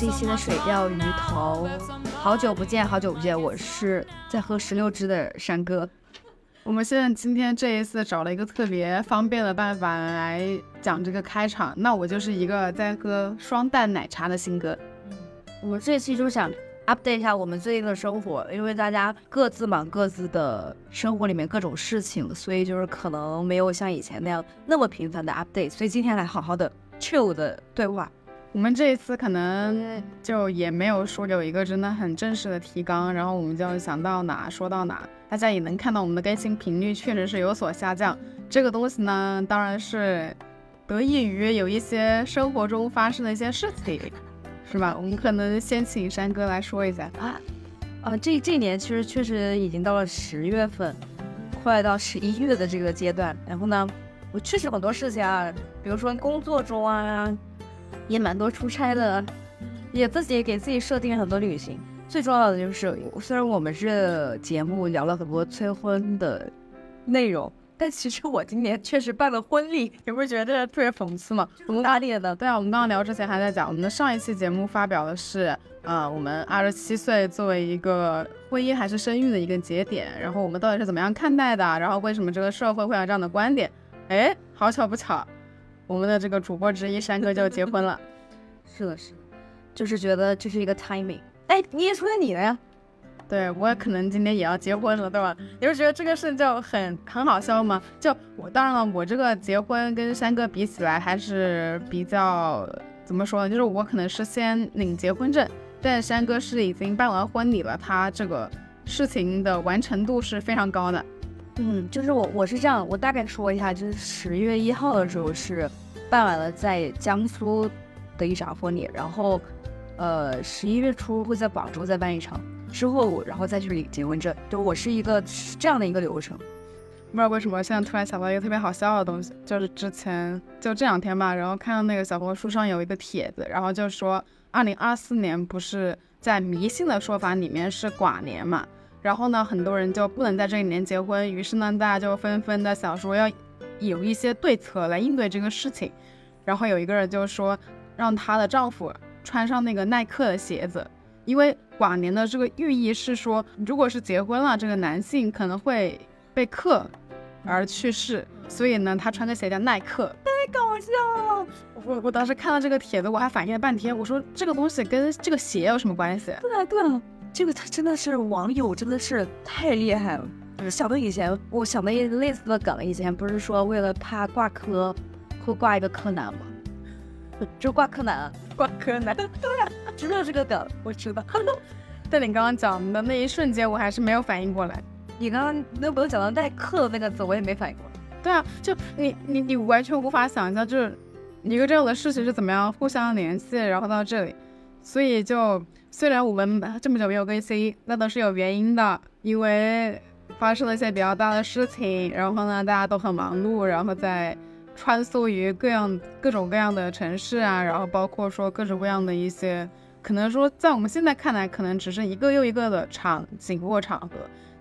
这一期的水钓鱼头。好久不见，好久不见，我是在喝石榴汁的山哥。我们现在今天这一次找了一个特别方便的办法来讲这个开场，那我就是一个在喝双蛋奶茶的新哥。我们这期就想 update 一下我们最近的生活，因为大家各自忙各自的生活里面各种事情，所以就是可能没有像以前那样那么频繁的 update，所以今天来好好的 chill 的对话。我们这一次可能就也没有说有一个真的很正式的提纲，然后我们就想到哪说到哪。大家也能看到我们的更新频率确实是有所下降。这个东西呢，当然是得益于有一些生活中发生的一些事情，是吧？我们可能先请山哥来说一下啊。啊，这这年其实确实已经到了十月份，快到十一月的这个阶段。然后呢，我确实很多事情啊，比如说工作中啊。也蛮多出差的，也自己给自己设定很多旅行。最重要的就是，虽然我们这节目聊了很多催婚的内容，但其实我今年确实办了婚礼。你不是觉得特别讽刺吗？我们大列的。对啊，我们刚刚聊之前还在讲，我们的上一期节目发表的是，呃，我们二十七岁作为一个婚姻还是生育的一个节点，然后我们到底是怎么样看待的？然后为什么这个社会会有这样的观点？哎，好巧不巧。我们的这个主播之一山哥就结婚了，是的，是的，就是觉得这是一个 timing。哎，你也说说你的呀？对我可能今天也要结婚了，对吧？你是觉得这个事就很很好笑吗？就我当然了，我这个结婚跟山哥比起来还是比较怎么说呢？就是我可能是先领结婚证，但山哥是已经办完婚礼了，他这个事情的完成度是非常高的。嗯，就是我我是这样，我大概说一下，就是十月一号的时候是办完了在江苏的一场婚礼，然后呃十一月初会在广州再办一场，之后然后再去领结婚证，就我是一个这样的一个流程。不知道为什么现在突然想到一个特别好笑的东西，就是之前就这两天吧，然后看到那个小红书上有一个帖子，然后就说二零二四年不是在迷信的说法里面是寡年嘛。然后呢，很多人就不能在这一年结婚，于是呢，大家就纷纷的想说要有一些对策来应对这个事情。然后有一个人就说，让她的丈夫穿上那个耐克的鞋子，因为寡年的这个寓意是说，如果是结婚了，这个男性可能会被克而去世，所以呢，他穿个鞋叫耐克。太搞笑了！我我当时看到这个帖子，我还反应了半天，我说这个东西跟这个鞋有什么关系？对啊，对啊。这个他真的是网友，真的是太厉害了。想到以前，我想到一类似的梗，以前不是说为了怕挂科，会挂一个柯南吗？就挂柯南，挂柯南。对呀，知道这个梗，我知道。但你刚刚讲的那一瞬间，我还是没有反应过来。你刚刚那没有讲到带克那个字，我也没反应过来。对啊，就你你你完全无法想象，就是一个这样的事情是怎么样互相联系，然后到这里，所以就。虽然我们这么久没有更新，那都是有原因的，因为发生了一些比较大的事情，然后呢，大家都很忙碌，然后在穿梭于各样各种各样的城市啊，然后包括说各种各样的一些，可能说在我们现在看来，可能只是一个又一个的场景或场合，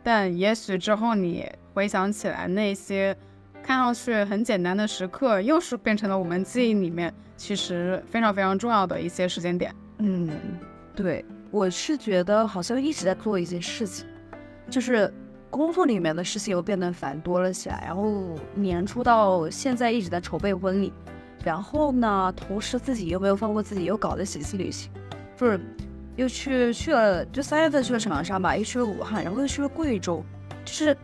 但也许之后你回想起来，那些看上去很简单的时刻，又是变成了我们记忆里面其实非常非常重要的一些时间点。嗯。对，我是觉得好像一直在做一些事情，就是工作里面的事情又变得繁多了起来。然后年初到现在一直在筹备婚礼，然后呢，同时自己又没有放过自己，又搞了几次旅行，就是又去去了，就三月份去了长沙吧，又去了武汉，然后又去了贵州，就是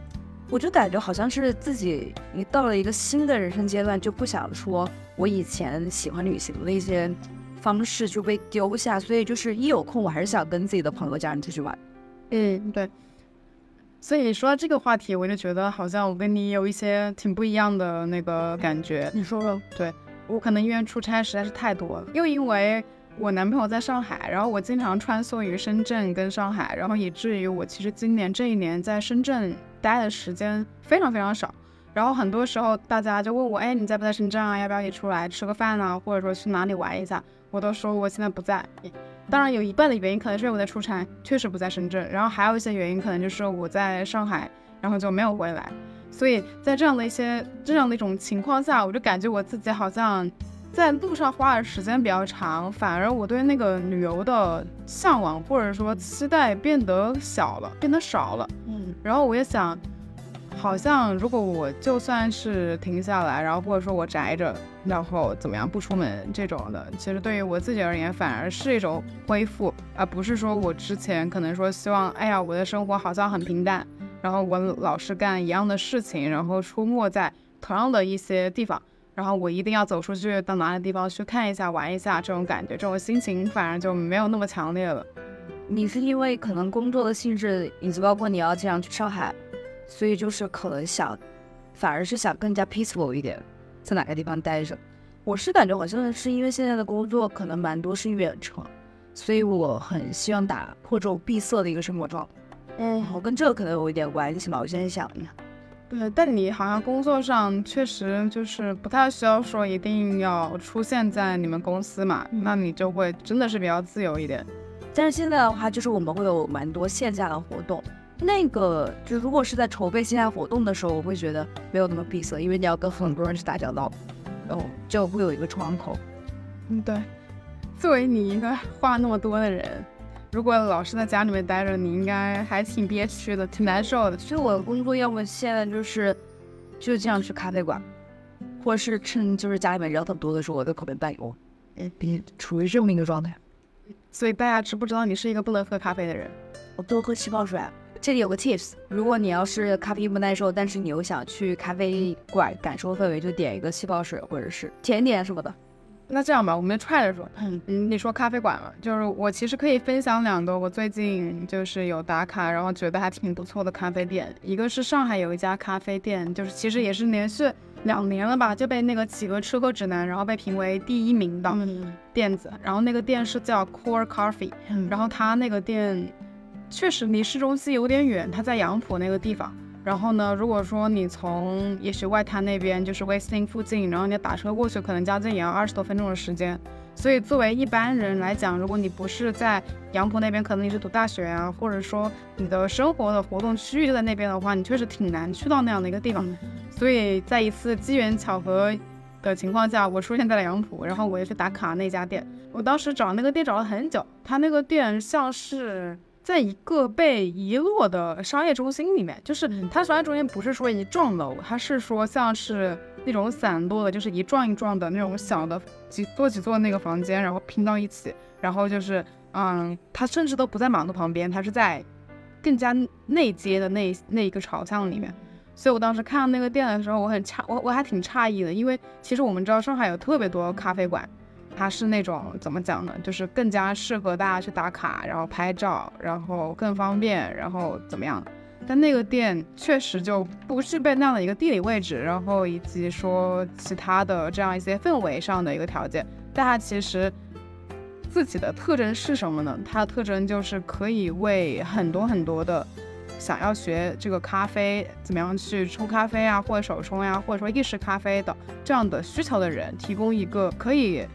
我就感觉好像是自己你到了一个新的人生阶段，就不想说我以前喜欢旅行的一些。方式就被丢下，所以就是一有空，我还是想跟自己的朋友、家人出去玩。嗯，对。所以说到这个话题，我就觉得好像我跟你有一些挺不一样的那个感觉。你说说。对我可能因为出差实在是太多了，又因为我男朋友在上海，然后我经常穿梭于深圳跟上海，然后以至于我其实今年这一年在深圳待的时间非常非常少。然后很多时候大家就问我，哎，你在不在深圳啊？要不要一起出来吃个饭啊？或者说去哪里玩一下？我都说我现在不在，当然有一半的原因可能是我在出差，确实不在深圳。然后还有一些原因可能就是我在上海，然后就没有回来。所以在这样的一些这样的一种情况下，我就感觉我自己好像在路上花的时间比较长，反而我对那个旅游的向往或者说期待变得小了，变得少了。嗯，然后我也想，好像如果我就算是停下来，然后或者说我宅着，然后怎么样不出门这种的，其实对于我自己而言，反而是一种恢复，而不是说我之前可能说希望，哎呀，我的生活好像很平淡，然后我老是干一样的事情，然后出没在同样的一些地方，然后我一定要走出去到哪里地方去看一下、玩一下，这种感觉，这种心情反而就没有那么强烈了。你是因为可能工作的性质，以及包括你要这样去上海，所以就是可能想，反而是想更加 peaceful 一点，在哪个地方待着。我是感觉好像是因为现在的工作可能蛮多是远程，所以我很希望打破这种闭塞的一个生活状态。嗯我跟这个可能有一点关系吧，我现在想一下。对，但你好像工作上确实就是不太需要说一定要出现在你们公司嘛，那你就会真的是比较自由一点。但是现在的话，就是我们会有蛮多线下的活动。那个就如果是在筹备线下活动的时候，我会觉得没有那么闭塞，因为你要跟很多人去打交道，然后就会有一个窗口。嗯，对。作为你一个话那么多的人，如果老是在家里面待着，你应该还挺憋屈的，挺难受的。所以我的工作要么现在就是就经常去咖啡馆，或者是趁就是家里面人很多的时候，我在口边办公，嗯，比处于这么一个状态。所以大家知不知道你是一个不能喝咖啡的人？我多喝气泡水。这里有个 tips，如果你要是咖啡不耐受，但是你又想去咖啡馆感受氛围，就点一个气泡水或者是甜点什么的。那这样吧，我们踹着说，嗯，你说咖啡馆了，就是我其实可以分享两个我最近就是有打卡，然后觉得还挺不错的咖啡店。一个是上海有一家咖啡店，就是其实也是连续两年了吧，就被那个企鹅吃喝指南，然后被评为第一名的店子。然后那个店是叫 Core Coffee，然后它那个店确实离市中心有点远，它在杨浦那个地方。然后呢，如果说你从也许外滩那边就是 Westin 附近，然后你打车过去，可能将近也要二十多分钟的时间。所以作为一般人来讲，如果你不是在杨浦那边，可能你是读大学啊，或者说你的生活的活动区域就在那边的话，你确实挺难去到那样的一个地方。所以在一次机缘巧合的情况下，我出现在了杨浦，然后我也去打卡那家店。我当时找那个店找了很久，它那个店像是。在一个被遗落的商业中心里面，就是它商业中心不是说一幢楼，它是说像是那种散落的，就是一幢一幢的那种小的几座几座那个房间，然后拼到一起，然后就是嗯，它甚至都不在马路旁边，它是在更加内街的那那一个朝向里面。所以我当时看到那个店的时候，我很诧，我我还挺诧异的，因为其实我们知道上海有特别多咖啡馆。它是那种怎么讲呢？就是更加适合大家去打卡，然后拍照，然后更方便，然后怎么样？但那个店确实就不具备那样的一个地理位置，然后以及说其他的这样一些氛围上的一个条件。但它其实自己的特征是什么呢？它的特征就是可以为很多很多的想要学这个咖啡怎么样去冲咖啡啊，或者手冲呀，或者说意式咖啡的这样的需求的人，提供一个可以。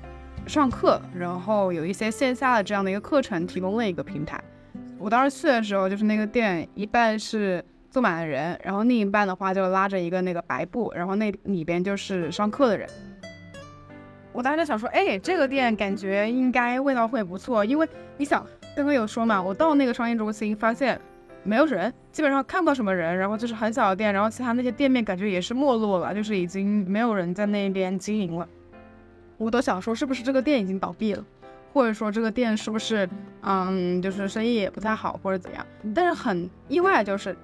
上课，然后有一些线下的这样的一个课程，提供了一个平台。我当时去的时候，就是那个店一半是坐满了人，然后另一半的话就拉着一个那个白布，然后那里边就是上课的人。我当时就想说，哎，这个店感觉应该味道会不错，因为你想刚刚有说嘛，我到那个商业中心发现没有人，基本上看不到什么人，然后就是很小的店，然后其他那些店面感觉也是没落了，就是已经没有人在那边经营了。我都想说，是不是这个店已经倒闭了，或者说这个店是不是，嗯，就是生意也不太好，或者怎样？但是很意外，就是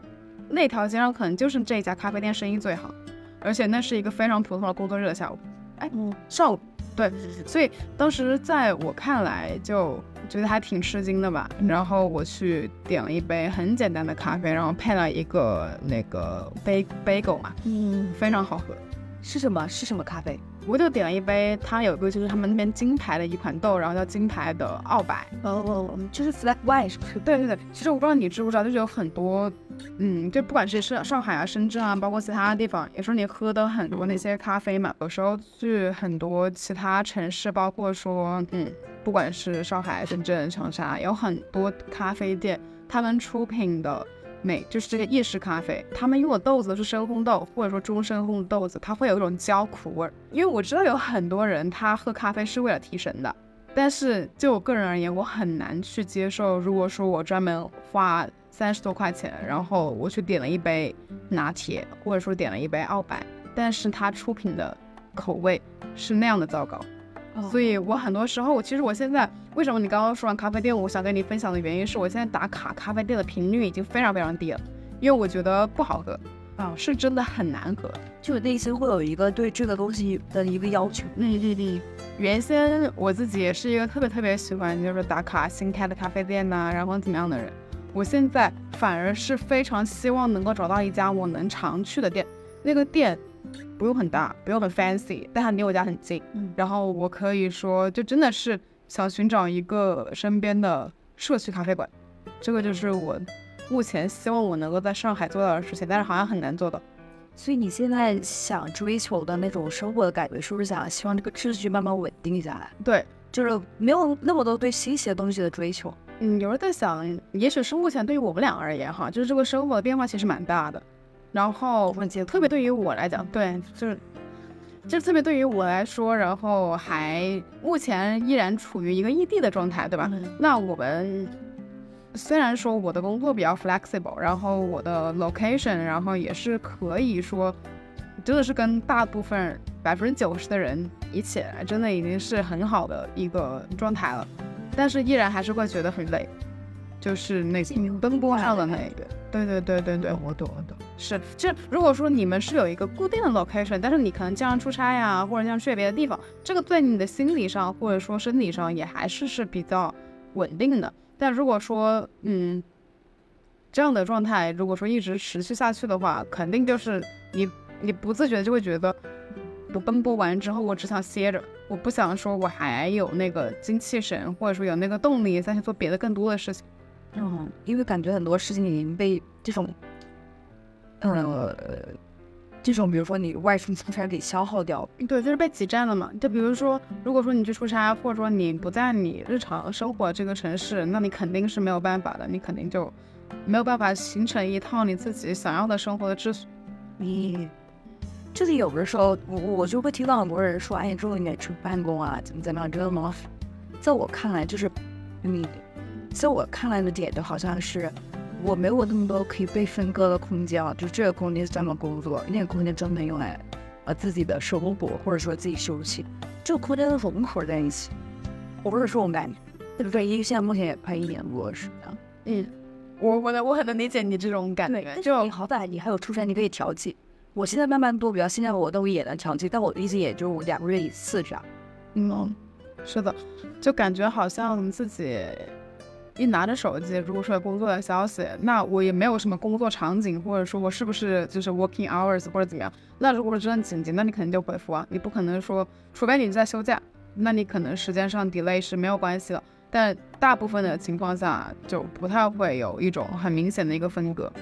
那条街上可能就是这家咖啡店生意最好，而且那是一个非常普通的工作日的下午，哎，上午，对，所以当时在我看来就觉得还挺吃惊的吧。然后我去点了一杯很简单的咖啡，然后配了一个那个 bag bagel 嘛，嗯，非常好喝。是什么？是什么咖啡？我就点了一杯，它有个就是他们那边金牌的一款豆，然后叫金牌的澳白。哦哦，就是 flat white 是不是？对对对，其实我不知道你知不知道，就是有很多，嗯，就不管是上上海啊、深圳啊，包括其他地方，也是你喝的很多那些咖啡嘛。有时候去很多其他城市，包括说，嗯，不管是上海、深圳、长沙，有很多咖啡店，他们出品的美，就是这个意式咖啡，他们用的豆子都是深烘豆或者说中深烘豆子，它会有一种焦苦味儿。因为我知道有很多人他喝咖啡是为了提神的，但是就我个人而言，我很难去接受。如果说我专门花三十多块钱，然后我去点了一杯拿铁，或者说点了一杯澳白，但是它出品的口味是那样的糟糕。所以我很多时候，我其实我现在为什么你刚刚说完咖啡店，我想跟你分享的原因是我现在打卡咖啡店的频率已经非常非常低了，因为我觉得不好喝，啊，是真的很难喝。就内心会有一个对这个东西的一个要求。嗯嗯嗯。原先我自己也是一个特别特别喜欢就是打卡新开的咖啡店呐、然后怎么样的人，我现在反而是非常希望能够找到一家我能常去的店，那个店。不用很大，不用很 fancy，但它离我家很近。嗯然后我可以说，就真的是想寻找一个身边的社区咖啡馆，这个就是我目前希望我能够在上海做到的事情，但是好像很难做到。所以你现在想追求的那种生活的感觉，是不是想希望这个秩序慢慢稳定下来？对，就是没有那么多对新鲜东西的追求。嗯，有时候在想，也许是目前对于我们俩而言哈，就是这个生活的变化其实蛮大的。然后特别对于我来讲，对，就是，就特别对于我来说，然后还目前依然处于一个异地的状态，对吧？那我们虽然说我的工作比较 flexible，然后我的 location，然后也是可以说，真的是跟大部分百分之九十的人一起来，真的已经是很好的一个状态了，但是依然还是会觉得很累，就是那个奔波上的那一个。对对对对对，我懂我懂。是，就如果说你们是有一个固定的 location，但是你可能经常出差呀，或者像去别的地方，这个在你的心理上或者说身体上也还是是比较稳定的。但如果说，嗯，这样的状态如果说一直持续下去的话，肯定就是你你不自觉就会觉得，我奔波完之后，我只想歇着，我不想说我还有那个精气神，或者说有那个动力再去做别的更多的事情。嗯，因为感觉很多事情已经被这种，呃，这种比如说你外出出差给消耗掉。对，就是被挤占了嘛。就比如说，如果说你去出差，或者说你不在你日常生活这个城市，那你肯定是没有办法的，你肯定就没有办法形成一套你自己想要的生活的秩序。你这里有的时候，我我就会听到很多人说，哎，这个应该去办公啊，怎么怎么样，真的吗？在我看来，就是你。在我看来的点，就好像是我没有那么多可以被分割的空间啊。就这个空间是专门工作，那个空间专门用来呃自己的生活或者说自己休息。这个空间的融合在一起，我不是说我感觉，对不对？因为现在目前也拍一年多是这样。嗯，我我能我很能理解你这种感觉。就你好歹你还有出差，你可以调剂。我现在慢慢多，比较现在我都也能调剂，但我一直也就两个月一次这样。嗯，是的，就感觉好像自己。一拿着手机，如果说有工作的消息，那我也没有什么工作场景，或者说我是不是就是 working hours 或者怎么样？那如果是真的紧急，那你肯定就回复啊，你不可能说，除非你在休假，那你可能时间上 delay 是没有关系的。但大部分的情况下，就不太会有一种很明显的一个分隔。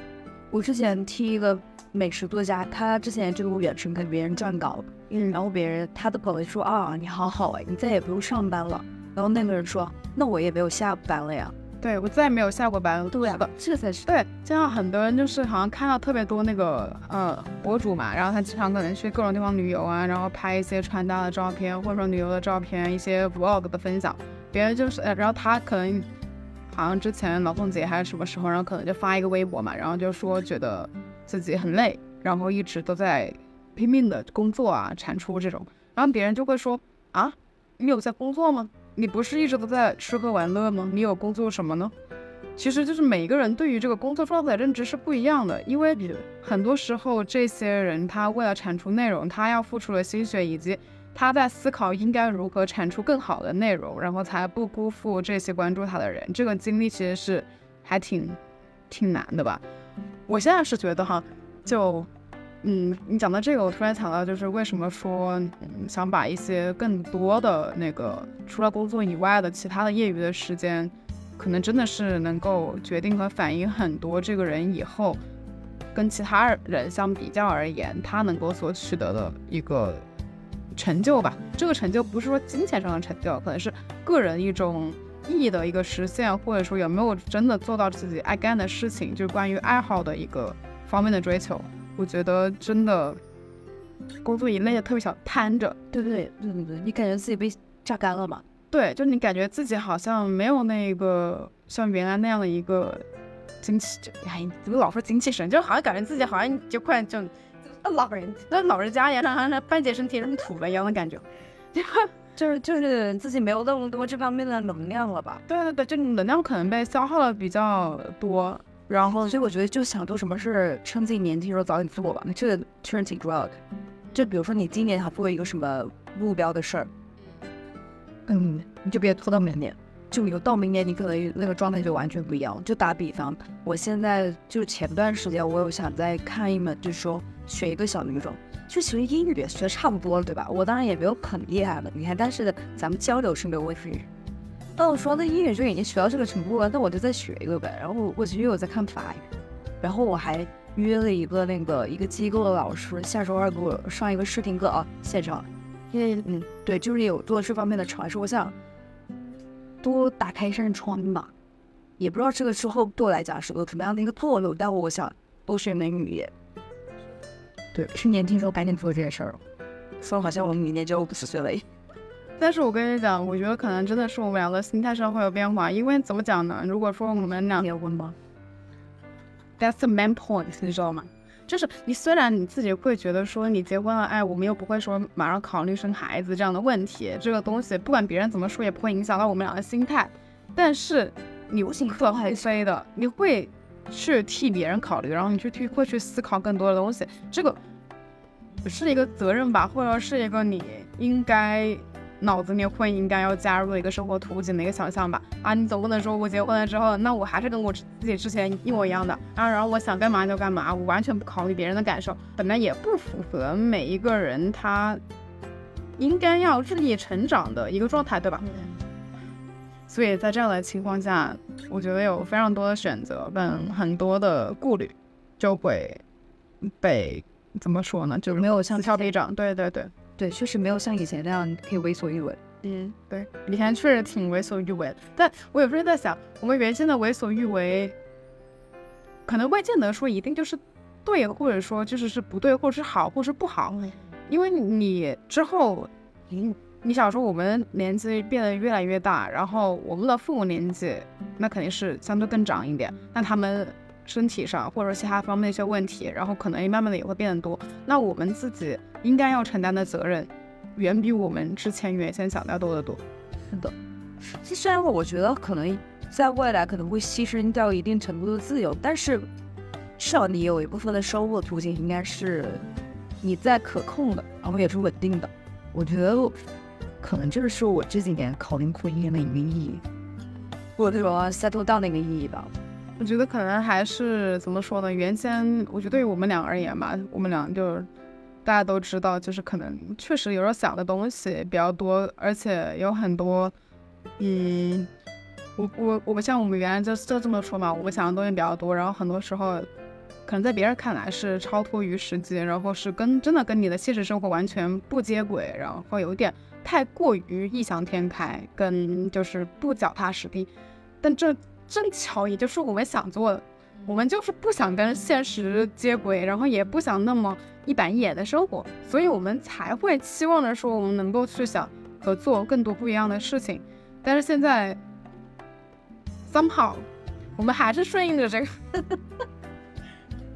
我之前听一个美食作家，他之前就远程跟别人撰稿，嗯，然后别人他的朋友说啊，你好好哎，你再也不用上班了。然后那个人说，那我也没有下班了呀。对我再也没有下过班，对的，这才是对。就像很多人就是好像看到特别多那个呃博主嘛，然后他经常可能去各种地方旅游啊，然后拍一些穿搭的照片，或者说旅游的照片，一些 vlog 的分享。别人就是，然后他可能好像之前劳动节还是什么时候，然后可能就发一个微博嘛，然后就说觉得自己很累，然后一直都在拼命的工作啊，产出这种，然后别人就会说啊，你有在工作吗？你不是一直都在吃喝玩乐吗？你有工作什么呢？其实就是每一个人对于这个工作状态的认知是不一样的，因为很多时候这些人他为了产出内容，他要付出的心血，以及他在思考应该如何产出更好的内容，然后才不辜负这些关注他的人，这个经历其实是还挺挺难的吧。我现在是觉得哈，就。嗯，你讲到这个，我突然想到，就是为什么说嗯、想把一些更多的那个除了工作以外的其他的业余的时间，可能真的是能够决定和反映很多这个人以后跟其他人相比较而言，他能够所取得的一个成就吧。这个成就不是说金钱上的成就，可能是个人一种意义的一个实现，或者说有没有真的做到自己爱干的事情，就是关于爱好的一个方面的追求。我觉得真的工作一类的特别想瘫着，对对对对对对，你感觉自己被榨干了嘛？对，就你感觉自己好像没有那个像原来那样的一个精气，就哎，怎么老说精气神，就好像感觉自己好像就快就老人那老人家一样，像像半截身体成土了一样的感觉。就是就是自己没有那么多这方面的能量了吧？对对对，就能量可能被消耗的比较多，然后所以我觉得就想做什么事，趁自己年轻时候早点做吧，那这个确实挺重要的。就比如说你今年想做一个什么目标的事儿，嗯，你就别拖到明年。就有到明年，你可能那个状态就完全不一样。就打比方，我现在就前段时间我有想再看一门，就是说学一个小语种。就其实英语也学差不多了，对吧？我当然也没有很厉害了，你看，但是咱们交流是没有问题。那我说那英语就已经学到这个程度了，那我就再学一个呗。然后我其实有在看法语，然后我还约了一个那个一个机构的老师，下周二给我上一个试听课啊，现场。因为嗯，对，就是有做这方面的尝试，我想多打开一扇窗吧。也不知道这个之后对我来讲是个什么样的一个作用，但我想多学一门语言。对，去年听说赶紧做这件事儿了，说好像我们明年就五十岁了。但是我跟你讲，我觉得可能真的是我们两个心态上会有变化，因为怎么讲呢？如果说我们俩结婚吧？That's the main point，你知道吗？就是你虽然你自己会觉得说你结婚了，哎，我们又不会说马上考虑生孩子这样的问题，这个东西不管别人怎么说也不会影响到我们俩的心态。但是你无可厚非的，你会。去替别人考虑，然后你去替会去思考更多的东西，这个是一个责任吧，或者是一个你应该脑子里会应该要加入一个生活图景的一个想象吧。啊，你总不能说我结婚了之后，那我还是跟我自己之前一模一样的，啊，然后我想干嘛就干嘛，我完全不考虑别人的感受，本来也不符合每一个人他应该要日益成长的一个状态，对吧？所以在这样的情况下，我觉得有非常多的选择跟很多的顾虑，就会被怎么说呢？就没有像跳皮长。对对对对，确实没有像以前那样可以为所欲为。嗯，对，以前确实挺为所欲为。但我有时候在想，我们原先的为所欲为，可能未见得说一定就是对，或者说就是是不对，或者是好，或者是不好，因为你之后，你。你想说我们年纪变得越来越大，然后我们的父母年纪那肯定是相对更长一点，那他们身体上或者其他方面的一些问题，然后可能也慢慢的也会变得多。那我们自己应该要承担的责任，远比我们之前原先想的要多得多。是的，其实虽然我觉得可能在未来可能会牺牲掉一定程度的自由，但是至少你有一部分的收入途径应该是你在可控的，然后也是稳定的。我觉得。可能这是我这几年考虑婚姻的一个意义，或者说 settle down 的一个意义吧。我觉得可能还是怎么说呢？原先我觉得对于我们俩而言吧，我们俩就大家都知道，就是可能确实有时候想的东西比较多，而且有很多，嗯，我我我们像我们原来就就这么说嘛，我们想的东西比较多，然后很多时候可能在别人看来是超脱于实际，然后是跟真的跟你的现实生活完全不接轨，然后有点。太过于异想天开，跟就是不脚踏实地，但这正巧也就是我们想做的，我们就是不想跟现实接轨，然后也不想那么一板一眼的生活，所以我们才会期望着说我们能够去想和做更多不一样的事情。但是现在，somehow，我们还是顺应着这个，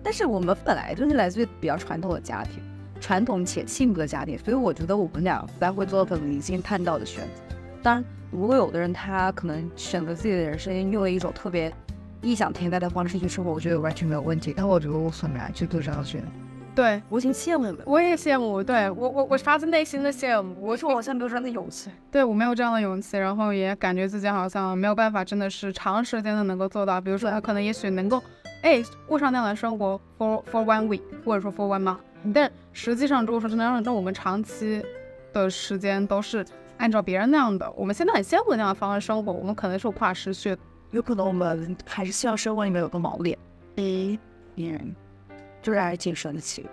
但是我们本来就是来自于比较传统的家庭。传统且幸福的家庭，所以我觉得我们俩不太会做很理性判断的选择。当然，如果有的人他可能选择自己的人生，用了一种特别异想天开的方式去生活，我觉得完全没有问题。但我觉得我很难去做这样的选择。对我挺羡慕的，我也羡慕。对我，我我发自内心的羡慕。我说我现在没有这样的勇气。对我没有这样的勇气，然后也感觉自己好像没有办法，真的是长时间的能够做到。比如说，他可能也许能够，哎，过上那样的生活，for for one week，或者说 for one month。但实际上，如果说真的让让我们长期的时间都是按照别人那样的，我们现在很羡慕那样的方式生活，我们可能是无法持续。有可能我们还是希望生活里面有个锚点。嗯，嗯，就是还是挺神奇。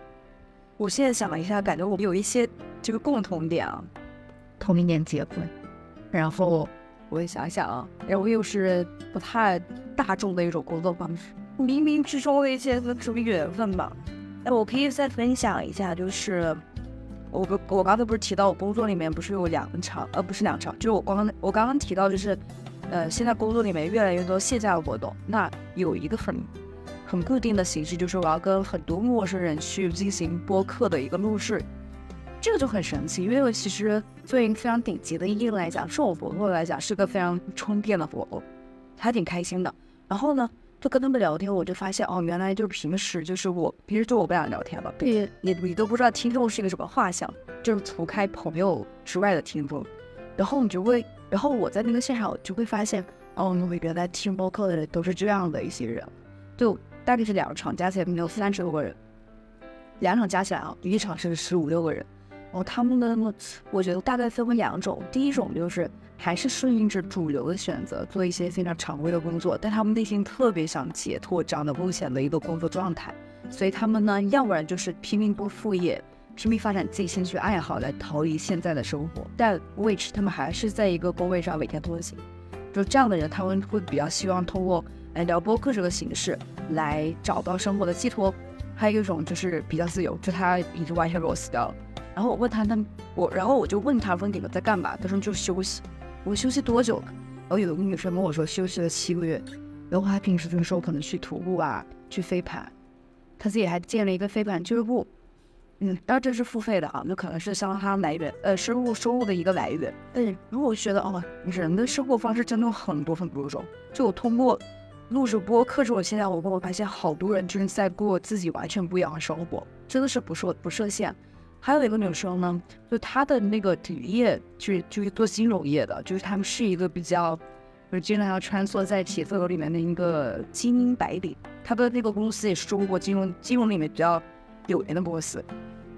我现在想了一下，感觉我们有一些这个共同点啊，同一年结婚，然后我也想想啊，然后又是不太大众的一种工作方式，冥冥之中的一些什么缘分吧。哎，我可以再分享一下，就是我不我刚才不是提到我工作里面不是有两场，呃，不是两场，就是我刚刚我刚刚提到就是，呃，现在工作里面越来越多线下的活动，那有一个很很固定的形式，就是我要跟很多陌生人去进行播客的一个录制。这个就很神奇，因为其实作为一个非常顶级的艺人来讲，是我活动来讲是个非常充电的活动，还挺开心的。然后呢，就跟他们聊天，我就发现哦，原来就是平时就是我平时就我不想聊天了，你你你都不知道听众是一个什么画像，就是除开朋友之外的听众。然后你就会，然后我在那个现场我就会发现，哦，原来听播客的人都是这样的一些人，就大概是两场加起来没有三十多个人，两场加起来啊，一场是十五六个人。然哦，他们的，我觉得大概分为两种。第一种就是还是顺应着主流的选择，做一些非常常规的工作，但他们内心特别想解脱这样的危险的一个工作状态，所以他们呢，要不然就是拼命做副业，拼命发展自己兴趣爱好来逃离现在的生活，但 which 他们还是在一个工位上每天拖行。就这样的人，他们会比较希望通过来聊播客这个形式来找到生活的寄托。还有一种就是比较自由，就他已经完全裸死掉了。然后我问他，他我，然后我就问他，问你们在干嘛？他说就休息。我休息多久了？然后有个女生跟我说休息了七个月。然后她平时的时候可能去徒步啊，去飞盘，她自己还建了一个飞盘俱乐部。嗯，当然这是付费的啊，那可能是相当他来源，呃，收入收入的一个来源。但如果觉得哦，人的生活方式真的有很多很多种，就我通过录制播客之后，现在我我发现好多人就是在过自己完全不一样的生活，真的是不设不设限。还有一个女生呢，就她的那个职业就是就是做金融业的，就是他们是一个比较，就是经常要穿梭在写字楼里面的一个精英白领。她的那个公司也是中国金融金融里面比较有名的公司，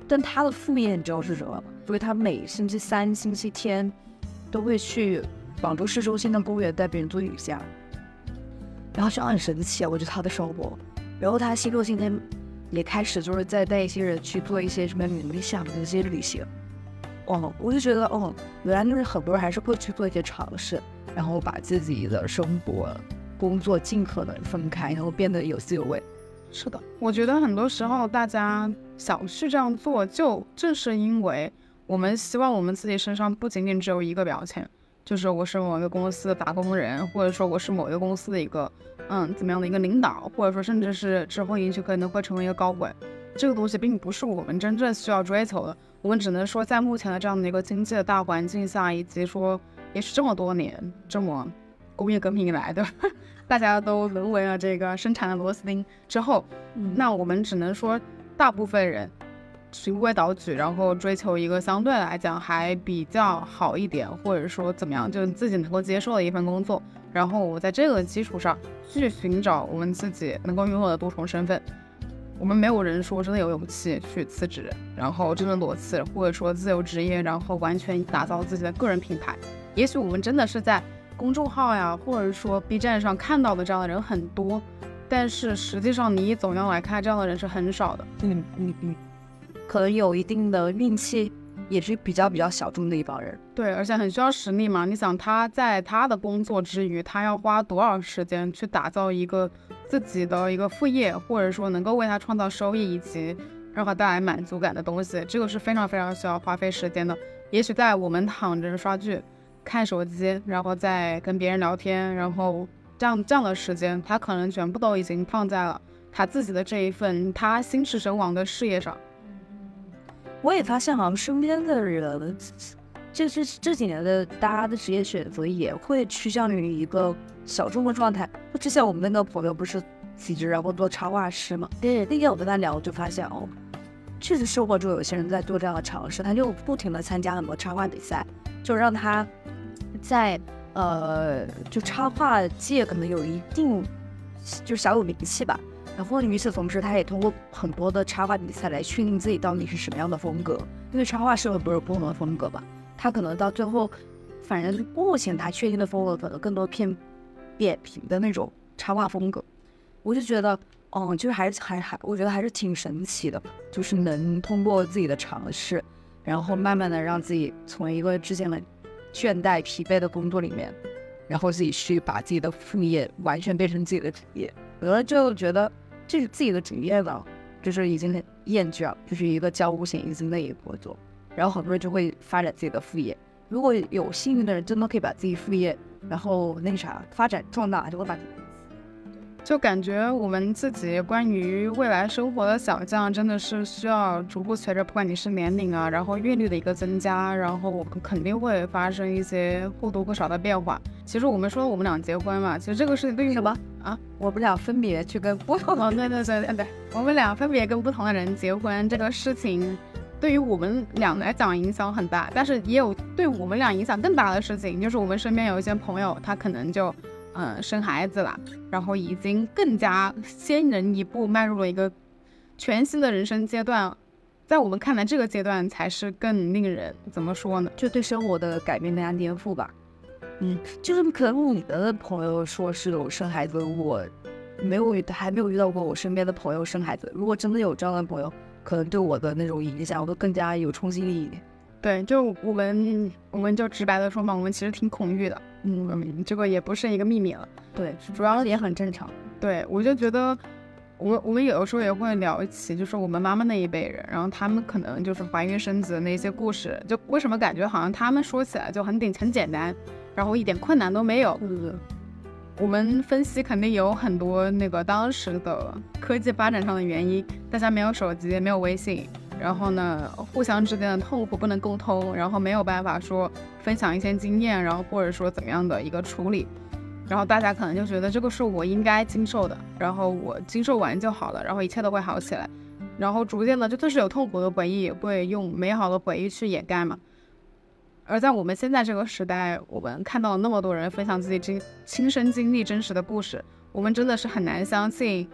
但她的副业你知道是什么吗？所以她每星期三、星期天都会去广州市中心的公园带别人做瑜伽，然后就很神奇啊！我觉得她的生活，然后她星期六、星期天。也开始就是在带一些人去做一些什么冥想的一些旅行，哦，我就觉得哦，原来就是很多人还是会去做一些尝试，然后把自己的生活、工作尽可能分开，然后变得有滋有味。是的，我觉得很多时候大家想去这样做，就正是因为我们希望我们自己身上不仅仅只有一个标签，就是我是某一个公司的打工人，或者说我是某一个公司的一个。嗯，怎么样的一个领导，或者说甚至是之后也许可能会成为一个高管，这个东西并不是我们真正需要追求的。我们只能说，在目前的这样的一个经济的大环境下，以及说也许这么多年这么工业革命以来的，大家都沦为了这个生产的螺丝钉之后，那我们只能说，大部分人循规蹈矩，然后追求一个相对来讲还比较好一点，或者说怎么样，就自己能够接受的一份工作。然后我在这个基础上去寻找我们自己能够拥有的多重身份。我们没有人说真的有勇气去辞职，然后真的裸辞，或者说自由职业，然后完全打造自己的个人品牌。也许我们真的是在公众号呀，或者说 B 站上看到的这样的人很多，但是实际上你总量来看，这样的人是很少的。嗯嗯嗯，可能有一定的运气。也是比较比较小众的一帮人，对，而且很需要实力嘛。你想他在他的工作之余，他要花多少时间去打造一个自己的一个副业，或者说能够为他创造收益以及让他带来满足感的东西，这个是非常非常需要花费时间的。也许在我们躺着刷剧、看手机，然后再跟别人聊天，然后这样这样的时间，他可能全部都已经放在了他自己的这一份他心驰神往的事业上。我也发现，好像身边的人，就是这几年的大家的职业选择也会趋向于一个小众的状态。就之前我们那个朋友不是辞职然后做插画师嘛？对，那天我跟他聊，就发现哦，确实生活中有些人在做这样的尝试，他就不停的参加很多插画比赛，就让他在呃，就插画界可能有一定就小有名气吧。然后与此同时，他也通过很多的插画比赛来确定自己到底是什么样的风格。因为插画是不是不同的风格吧？他可能到最后，反正目前他确定的风格可能更多偏扁平的那种插画风格。我就觉得，哦，就是还是还还，我觉得还是挺神奇的，就是能通过自己的尝试，然后慢慢的让自己从一个之前的倦怠疲惫的工作里面，然后自己去把自己的副业完全变成自己的职业。有的就觉得这是自己的主业了，就是已经很厌倦了，就是一个交五险一金的一个工作。然后很多人就会发展自己的副业。如果有幸运的人，真的可以把自己副业，然后那个啥发展壮大，就会把就感觉我们自己关于未来生活的想象，真的是需要逐步随着不管你是年龄啊，然后阅历的一个增加，然后我们肯定会发生一些或多或少的变化。其实我们说我们俩结婚嘛，其实这个事情对于什么啊？我们俩分别去跟不同哦，对对对对对，我们俩分别跟不同的人结婚，这个事情对于我们俩来讲影响很大，但是也有对我们俩影响更大的事情，就是我们身边有一些朋友，他可能就。嗯，生孩子了，然后已经更加先人一步迈入了一个全新的人生阶段，在我们看来，这个阶段才是更令人怎么说呢？就对生活的改变更加颠覆吧。嗯，就是可能你的朋友说是有生孩子，我没有遇，还没有遇到过我身边的朋友生孩子。如果真的有这样的朋友，可能对我的那种影响，我都更加有冲击力一点。对，就我们，我们就直白的说嘛，我们其实挺恐惧的。嗯，这个也不是一个秘密了。对，主要也很正常。对，我就觉得，我我们有的时候也会聊起，就是我们妈妈那一辈人，然后他们可能就是怀孕生子的那些故事，就为什么感觉好像他们说起来就很顶很简单，然后一点困难都没有。嗯，我们分析肯定有很多那个当时的科技发展上的原因，大家没有手机，没有微信。然后呢，互相之间的痛苦不能沟通，然后没有办法说分享一些经验，然后或者说怎么样的一个处理，然后大家可能就觉得这个是我应该经受的，然后我经受完就好了，然后一切都会好起来，然后逐渐的，就算是有痛苦的回忆，也会用美好的回忆去掩盖嘛。而在我们现在这个时代，我们看到那么多人分享自己经亲身经历真实的故事，我们真的是很难相信。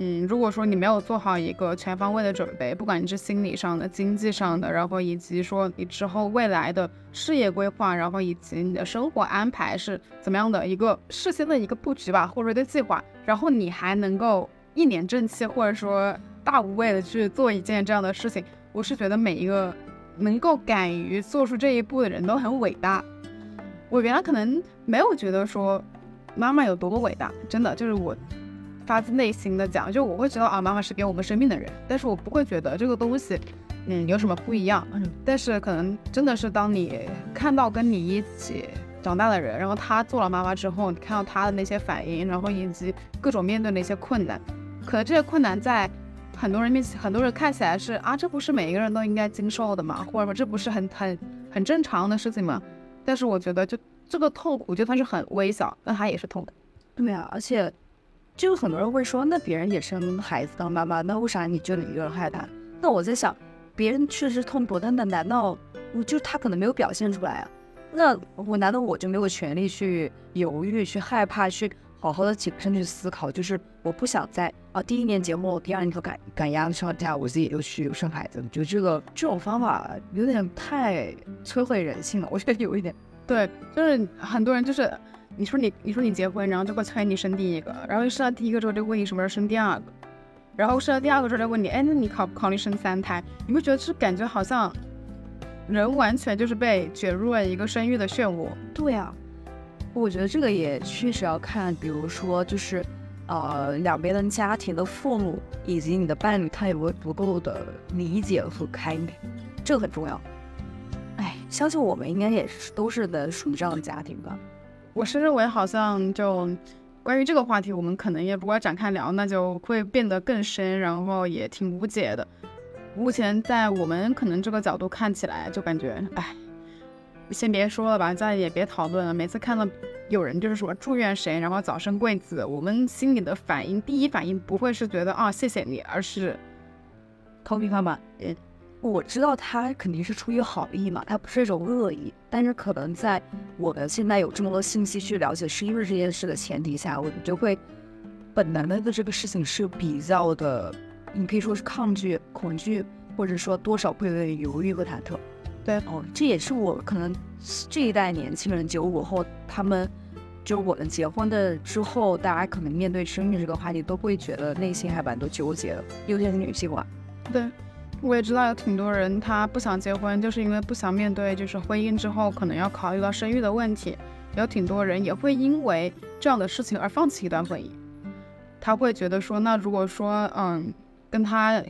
嗯，如果说你没有做好一个全方位的准备，不管你是心理上的、经济上的，然后以及说你之后未来的事业规划，然后以及你的生活安排是怎么样的一个事先的一个布局吧，或者一个计划，然后你还能够一脸正气，或者说大无畏的去做一件这样的事情，我是觉得每一个能够敢于做出这一步的人都很伟大。我原来可能没有觉得说妈妈有多么伟大，真的就是我。发自内心的讲，就我会知道啊，妈妈是给我们生命的人，但是我不会觉得这个东西，嗯，有什么不一样。嗯，但是可能真的是当你看到跟你一起长大的人，然后他做了妈妈之后，你看到他的那些反应，然后以及各种面对的一些困难，可能这些困难在很多人面前，很多人看起来是啊，这不是每一个人都应该经受的吗？或者说这不是很很很正常的事情吗？但是我觉得，就这个痛苦，就算是很微小，那它也是痛的。对啊，而且。就很多人会说，那别人也生孩子当妈妈，那为啥你就你一个人害怕？那我在想，别人确实痛苦，但那难道我就他可能没有表现出来啊？那我难道我就没有权利去犹豫、去害怕、去好好的谨慎去思考？就是我不想在啊第一年节目，第二年就赶赶鸭子上架，我自己就去生孩子。就这个这种方法有点太摧毁人性了，我觉得有一点。对，就是很多人就是。你说你，你说你结婚，然后就会催你生第一个，然后生了第一个之后就问你什么时候生第二个，然后生了第二个之后再问你，哎，那你考不考虑生三胎？你会觉得是感觉好像人完全就是被卷入了一个生育的漩涡。对啊，我觉得这个也确实要看，比如说就是呃两边的家庭的父母以及你的伴侣，他有没有足够的理解和开明，这个很重要。哎，相信我们应该也是都是的属于这样的家庭吧。我是认为，好像就关于这个话题，我们可能也不会展开聊，那就会变得更深，然后也挺无解的。目前在我们可能这个角度看起来，就感觉，哎，先别说了吧，再也别讨论了。每次看到有人就是说祝愿谁，然后早生贵子，我们心里的反应，第一反应不会是觉得啊谢谢你，而是头皮发麻。我知道他肯定是出于好意嘛，他不是一种恶意。但是可能在我们现在有这么多信息去了解是因为这件事的前提下，我们就会本能的对这个事情是比较的，你可以说是抗拒、恐惧，或者说多少会有点犹豫和忐忑。对，哦，这也是我可能这一代年轻人九五后，他们就我们结婚的之后，大家可能面对生育这个话题，都会觉得内心还蛮多纠结的，尤其是女性嘛。对。我也知道有挺多人，他不想结婚，就是因为不想面对，就是婚姻之后可能要考虑到生育的问题，有挺多人也会因为这样的事情而放弃一段婚姻。他会觉得说，那如果说，嗯，跟他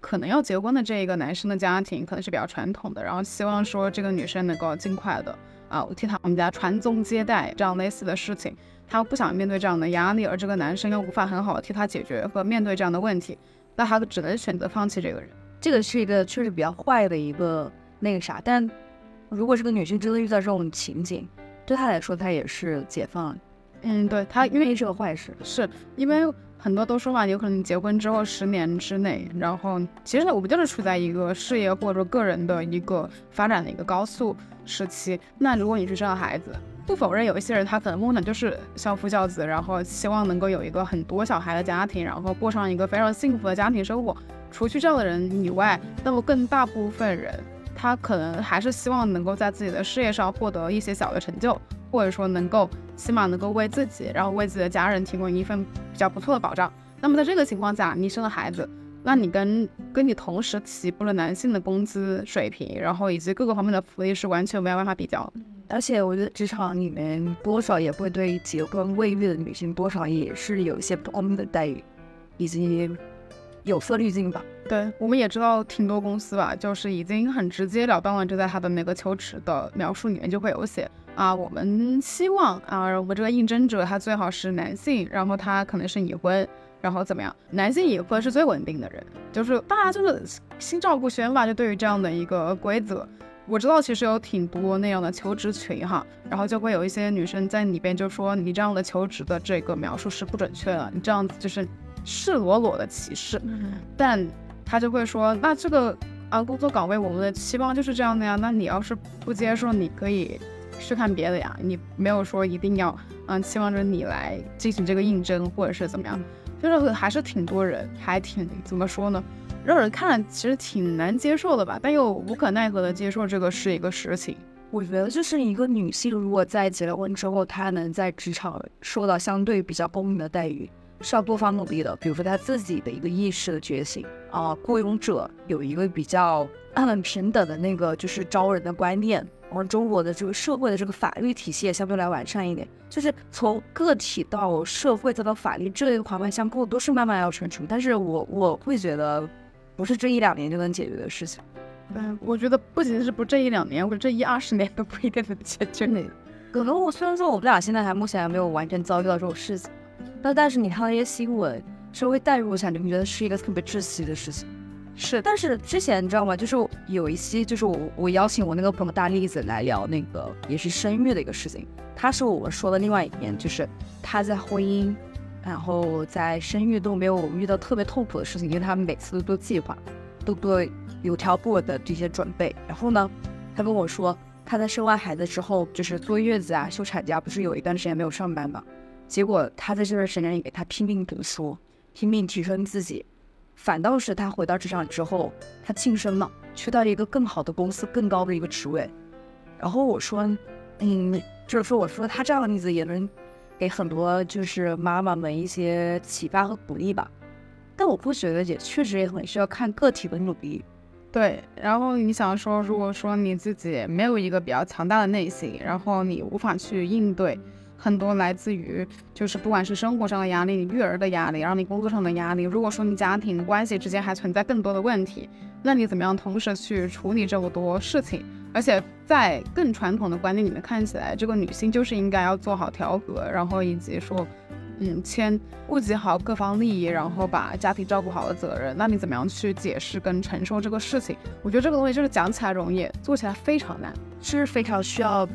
可能要结婚的这一个男生的家庭可能是比较传统的，然后希望说这个女生能够尽快的啊替他我们家传宗接代这样类似的事情，他不想面对这样的压力，而这个男生又无法很好的替他解决和面对这样的问题，那他只能选择放弃这个人。这个是一个确实比较坏的一个那个啥，但如果这个女性真的遇到这种情景，对她来说，她也是解放了，嗯，对她，因为是个坏事。是因为很多都说嘛，有可能结婚之后十年之内，然后其实我们就是处在一个事业或者说个人的一个发展的一个高速时期。那如果你去生了孩子，不否认有一些人他可能梦想就是相夫教子，然后希望能够有一个很多小孩的家庭，然后过上一个非常幸福的家庭生活。除去这样的人以外，那么更大部分人他可能还是希望能够在自己的事业上获得一些小的成就，或者说能够起码能够为自己，然后为自己的家人提供一份比较不错的保障。那么在这个情况下，你生了孩子，那你跟跟你同时起步的男性的工资水平，然后以及各个方面的福利是完全没有办法比较。而且我觉得职场里面多少也会对结婚未育的女性多少也是有一些不公的待遇，以及有色滤镜吧。对，我们也知道挺多公司吧，就是已经很直截了当了，就在他的那个求职的描述里面就会有写啊，我们希望啊，我们这个应征者他最好是男性，然后他可能是已婚，然后怎么样？男性已婚是最稳定的人，就是大家就是心照不宣吧，就对于这样的一个规则。我知道其实有挺多那样的求职群哈，然后就会有一些女生在里边就说你这样的求职的这个描述是不准确的，你这样子就是赤裸裸的歧视。但他就会说，那这个啊工作岗位我们的期望就是这样的呀，那你要是不接受，你可以去看别的呀，你没有说一定要嗯期望着你来进行这个应征或者是怎么样，就是还是挺多人还挺怎么说呢，让人看了其实挺难接受的吧，但又无可奈何的接受这个是一个实情。我觉得就是一个女性，如果在结了婚之后，她能在职场受到相对比较公平的待遇，是要多方努力的。比如说她自己的一个意识的觉醒啊，雇佣者有一个比较嗯平等的那个就是招人的观念，然后中国的这个社会的这个法律体系也相对来完善一点，就是从个体到社会再到法律这个环环相扣，都是慢慢要成熟。但是我我会觉得，不是这一两年就能解决的事情。嗯，我觉得不仅是不这一两年，或者这一二十年都不一定能解决。可能我虽然说我们俩现在还目前还没有完全遭遇到这种事情，但但是你看到一些新闻，稍微带入一下，你会觉得是一个特别窒息的事情。是，但是之前你知道吗？就是有一期，就是我我邀请我那个朋友大栗子来聊那个也是生育的一个事情，他是我们说的另外一面，就是他在婚姻，然后在生育都没有遇到特别痛苦的事情，因为他们每次都做计划，都做有条不紊的这些准备。然后呢，他跟我说他在生完孩子之后，就是坐月子啊、休产假，不是有一段时间没有上班嘛？结果他在这段时间里给，他拼命读书，拼命提升自己。反倒是他回到职场之后，他晋升了，去到一个更好的公司、更高的一个职位。然后我说，嗯，就是说，我说他这样的例子也能给很多就是妈妈们一些启发和鼓励吧。但我不觉得，也确实也很需要看个体的努力。对，然后你想说，如果说你自己没有一个比较强大的内心，然后你无法去应对很多来自于就是不管是生活上的压力、你育儿的压力，然后你工作上的压力，如果说你家庭关系之间还存在更多的问题，那你怎么样同时去处理这么多事情？而且在更传统的观念里面看起来，这个女性就是应该要做好调和，然后以及说。嗯，先顾及好各方利益，然后把家庭照顾好的责任，那你怎么样去解释跟承受这个事情？我觉得这个东西就是讲起来容易，做起来非常难，是非常需要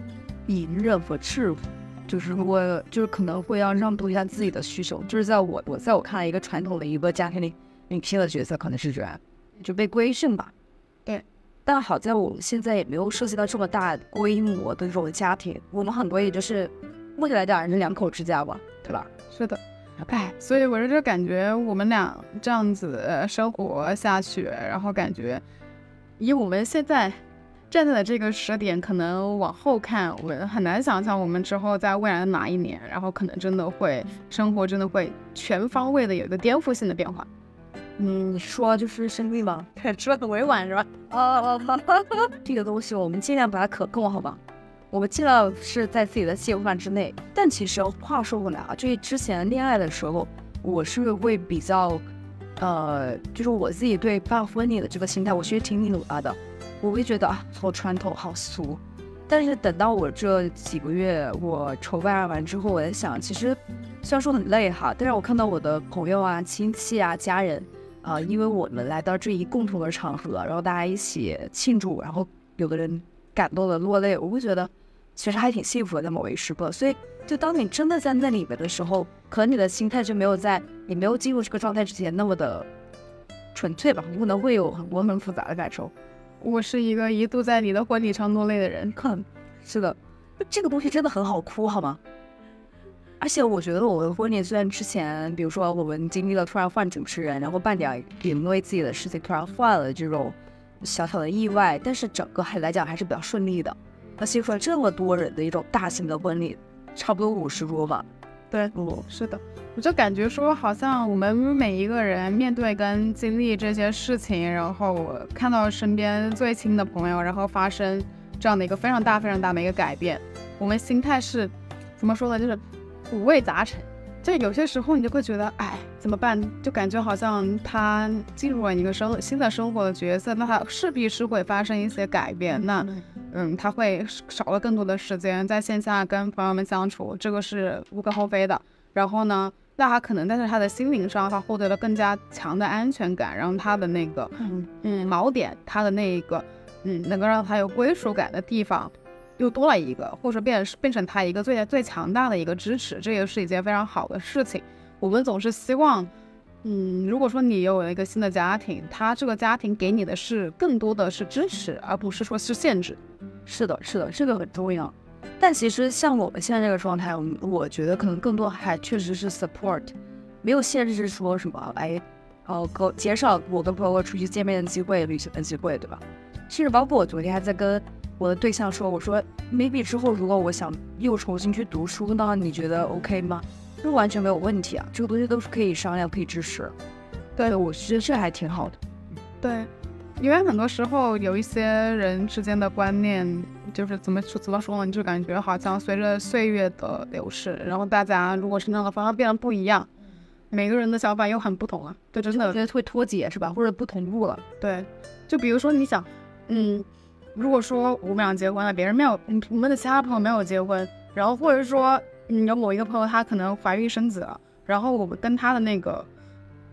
隐忍和制服，就是我就是可能会要让渡一下自己的需求，就是在我我在我看来，一个传统的一个家庭里女性的角色可能是这样，就被规训吧。对，但好在我们现在也没有涉及到这么大规模的这种家庭，我们很多也就是目前来讲是两口之家吧，对吧？是的，哎，所以我就感觉我们俩这样子生活下去，然后感觉以我们现在站在的这个时点，可能往后看，我们很难想象我们之后在未来的哪一年，然后可能真的会生活真的会全方位的有一个颠覆性的变化。嗯，你说就是生育吗？说很委婉是吧？哦哦，这个东西我们尽量把它可控，好吧？我们尽量是在自己的计划之内。但其实话说回来啊，就是之前恋爱的时候，我是会比较，呃，就是我自己对办婚礼的这个心态，我其实挺拧巴的。我会觉得啊，好传统，好俗。但是等到我这几个月我筹办完之后，我在想，其实虽然说很累哈，但是我看到我的朋友啊、亲戚啊、家人啊、因为我们来到这一共同的场合，然后大家一起庆祝，然后有的人感动的落泪，我会觉得其实还挺幸福的，在某一时刻。所以，就当你真的站在里面的时候，可能你的心态就没有在你没有进入这个状态之前那么的纯粹吧，你可能会有很多很复杂的感受。我是一个一度在你的婚礼上落泪的人。哼，是的，这个东西真的很好哭，好吗？而且我觉得我的婚礼虽然之前，比如说我们经历了突然换主持人，然后伴娘也因为自己的事情突然换了这种小小的意外，但是整个还来讲还是比较顺利的。那幸亏这么多人的一种大型的婚礼，差不多五十桌吧。对，嗯，是的，我就感觉说，好像我们每一个人面对跟经历这些事情，然后看到身边最亲的朋友，然后发生这样的一个非常大、非常大的一个改变，我们心态是怎么说呢？就是五味杂陈。就有些时候你就会觉得，哎，怎么办？就感觉好像他进入了一个生新的生活的角色，那他势必是会发生一些改变。那嗯，他会少了更多的时间在线下跟朋友们相处，这个是无可厚非的。然后呢，那他可能但是他的心灵上，他获得了更加强的安全感，然后他的那个嗯嗯锚点，他的那一个嗯能够让他有归属感的地方又多了一个，或者变变成他一个最最强大的一个支持，这也是一件非常好的事情。我们总是希望。嗯，如果说你有了一个新的家庭，他这个家庭给你的是更多的是支持，而不是说是限制。是的，是的，这个很重要。但其实像我们现在这个状态，我我觉得可能更多还确实是 support，没有限制说什么哎，呃，给减少我跟朋友出去见面的机会、旅行的机会，对吧？甚至包括我昨天还在跟我的对象说，我说 maybe 之后如果我想又重新去读书，那你觉得 OK 吗？这完全没有问题啊，这个东西都是可以商量、可以支持。对，我觉得这还挺好的。对，因为很多时候有一些人之间的观念，就是怎么说怎么说呢，就感觉好像随着岁月的流逝，然后大家如果成长的方向变得不一样，每个人的想法又很不同啊。对，真的我觉得会脱节是吧？或者不同步了。对，就比如说你想，嗯，如果说我们俩结婚了，别人没有，嗯，我们的其他朋友没有结婚，然后或者说，你，有某一个朋友她可能怀孕生子了，然后我们跟她的那个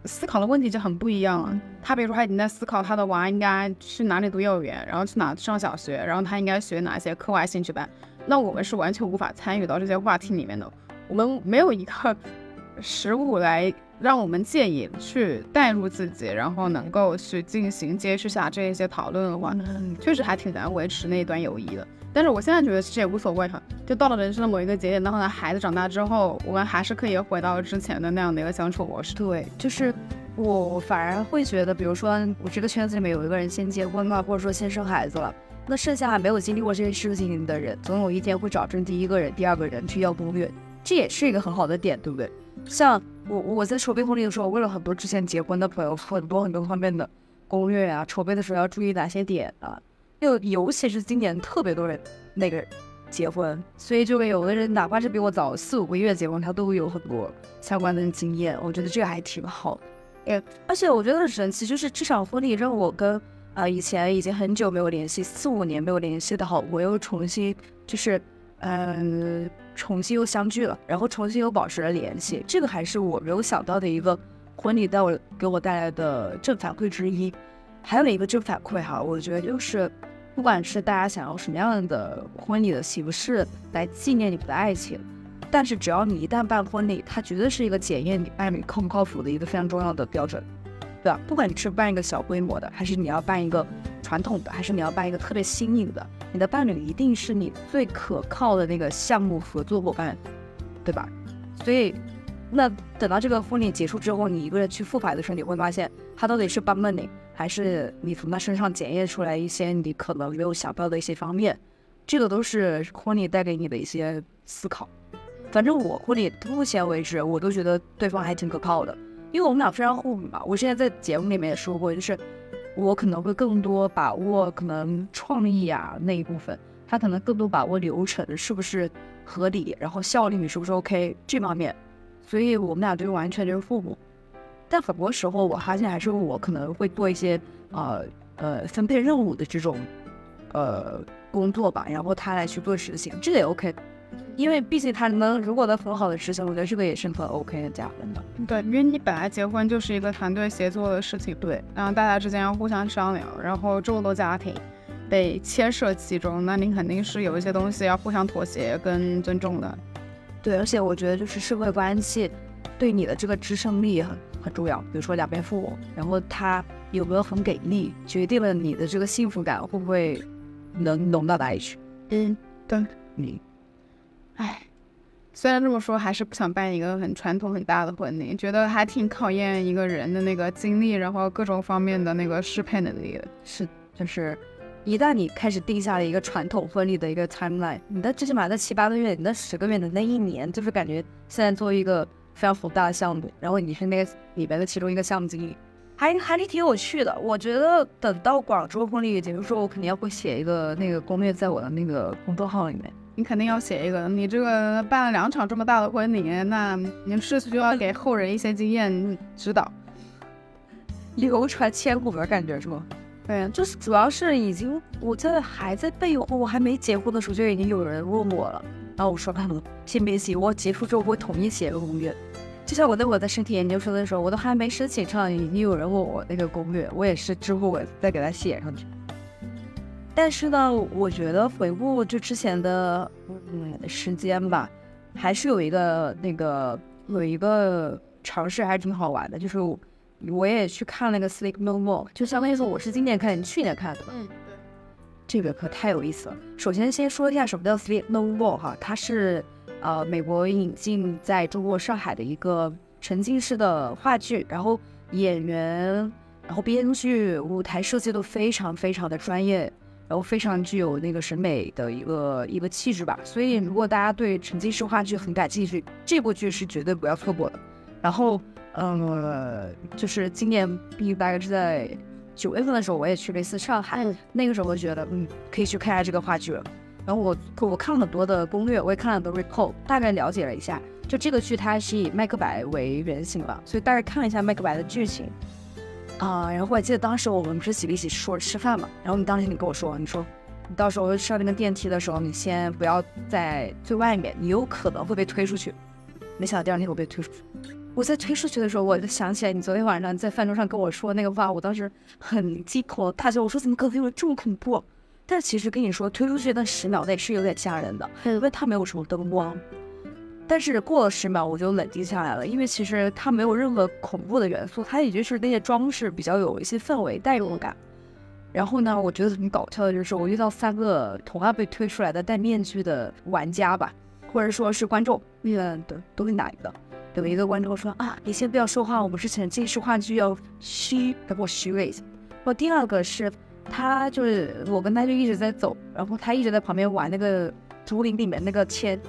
思考的问题就很不一样了。她比如说她已经在思考她的娃应该去哪里读幼儿园，然后去哪上小学，然后她应该学哪些课外兴趣班，那我们是完全无法参与到这些话题里面的，我们没有一个 实物来让我们建议去带入自己，然后能够去进行接续下这一些讨论的话，确实还挺难维持那一段友谊的。但是我现在觉得其实也无所谓哈，就到了人生的某一个节点，当他孩子长大之后，我们还是可以回到之前的那样的一个相处模式。对，就是我反而会觉得，比如说我这个圈子里面有一个人先结婚了，或者说先生孩子了，那剩下还没有经历过这些事情的人，总有一天会找这第一个人、第二个人去要攻略，这也是一个很好的点，对不对？像我我在筹备婚礼的时候，问了很多之前结婚的朋友很多很多方面的攻略啊，筹备的时候要注意哪些点啊，又尤其是今年特别多人那个结婚，所以就会有的人哪怕是比我早四五个月结婚，他都会有很多相关的经验，我觉得这个还挺好的。呃，而且我觉得很神奇，就是这场婚礼让我跟啊、呃以前已经很久没有联系，四五年没有联系的好朋友重新就是呃重新又相聚了，然后重新又保持了联系，这个还是我没有想到的一个婚礼带我给我带来的正反馈之一。还有一个正反馈哈，我觉得就是不管是大家想要什么样的婚礼的形式来纪念你们的爱情，但是只要你一旦办婚礼，它绝对是一个检验你伴侣靠不靠谱的一个非常重要的标准，对吧？不管你是办一个小规模的，还是你要办一个传统的，还是你要办一个特别新颖的，你的伴侣一定是你最可靠的那个项目合作伙伴，对吧？所以，那等到这个婚礼结束之后，你一个人去复盘的时候，你会发现他到底是办 money，还是你从他身上检验出来一些你可能没有想到的一些方面，这个都是婚礼带给你的一些思考。反正我婚礼目前为止，我都觉得对方还挺可靠的，因为我们俩非常互补嘛。我之前在节目里面也说过，就是我可能会更多把握可能创意啊那一部分，他可能更多把握流程是不是合理，然后效率是不是 OK 这方面。所以我们俩就完全就是父母。但很多时候我发现还是我可能会做一些呃呃分配任务的这种呃工作吧，然后他来去做实行，这个也 OK。因为毕竟他能如果能很好的执行，我觉得这个也是很 OK 的加分的。对，因为你本来结婚就是一个团队协作的事情，对，然后大家之间要互相商量，然后这么多家庭被牵涉其中，那你肯定是有一些东西要互相妥协跟尊重的。对，而且我觉得就是社会关系对你的这个支撑力很很重要。比如说两边父母，然后他有没有很给力，决定了你的这个幸福感会不会能浓到哪里去。嗯，对，嗯。唉，虽然这么说，还是不想办一个很传统很大的婚礼，觉得还挺考验一个人的那个精力，然后各种方面的那个适配能力。是，就是一旦你开始定下了一个传统婚礼的一个 timeline，你的最起码那七八个月，你那十个月的那一年，就是感觉现在做一个非常宏大的项目，然后你是那个里边的其中一个项目经理，还还是挺有趣的。我觉得等到广州婚礼结束之后，我肯定要会写一个那个攻略在我的那个公众号里面。你肯定要写一个，你这个办了两场这么大的婚礼，那你是需要给后人一些经验指导，流传千古的感觉是吗？对，就是主要是已经我在还在备婚，我还没结婚的时候就已经有人问我了，然后我说先别急，我结束之后会统一写个攻略。就像我在我在申请研究生的时候，我都还没申请上，已经有人问我那个攻略，我也是之后我再给他写上去。但是呢，我觉得回顾就之前的嗯时间吧，还是有一个那个有一个尝试还是挺好玩的，就是我也去看那个 Sleep No More，就相当于说我是今年看，你去年看的。嗯，对。这个可太有意思了。首先先说一下什么叫 Sleep No More 哈，它是呃美国引进在中国上海的一个沉浸式的话剧，然后演员，然后编剧、舞台设计都非常非常的专业。然后非常具有那个审美的一个一个气质吧，所以如果大家对沉浸式话剧很感兴趣，这部剧是绝对不要错过的。然后，呃，就是今年毕大概是在九月份的时候，我也去了一次上海，那个时候我觉得，嗯，可以去看一下这个话剧。然后我我看了很多的攻略，我也看了很多 report，大概了解了一下，就这个剧它是以麦克白为原型吧，所以大概看了一下麦克白的剧情。啊，然后我还记得当时我们不是几个一起说吃饭嘛，然后你当时你跟我说，你说你到时候上那个电梯的时候，你先不要在最外面，你有可能会被推出去。没想到第二天我被推出去。我在推出去的时候，我就想起来你昨天晚上在饭桌上跟我说那个话，我当时很惊恐大叫，我说怎么可能会这么恐怖？但是其实跟你说推出去那十秒内是有点吓人的，因为它没有什么灯光。但是过了十秒，我就冷静下来了，因为其实它没有任何恐怖的元素，它也就是那些装饰比较有一些氛围代入感。然后呢，我觉得很搞笑的就是，我遇到三个同样被推出来的戴面具的玩家吧，或者说是观众，那个都都是哪一个？有一个观众说啊，你先不要说话，我们是沉浸式话剧，要虚，他给我虚了一下。我第二个是，他就是我跟他就一直在走，然后他一直在旁边玩那个竹林里面那个签。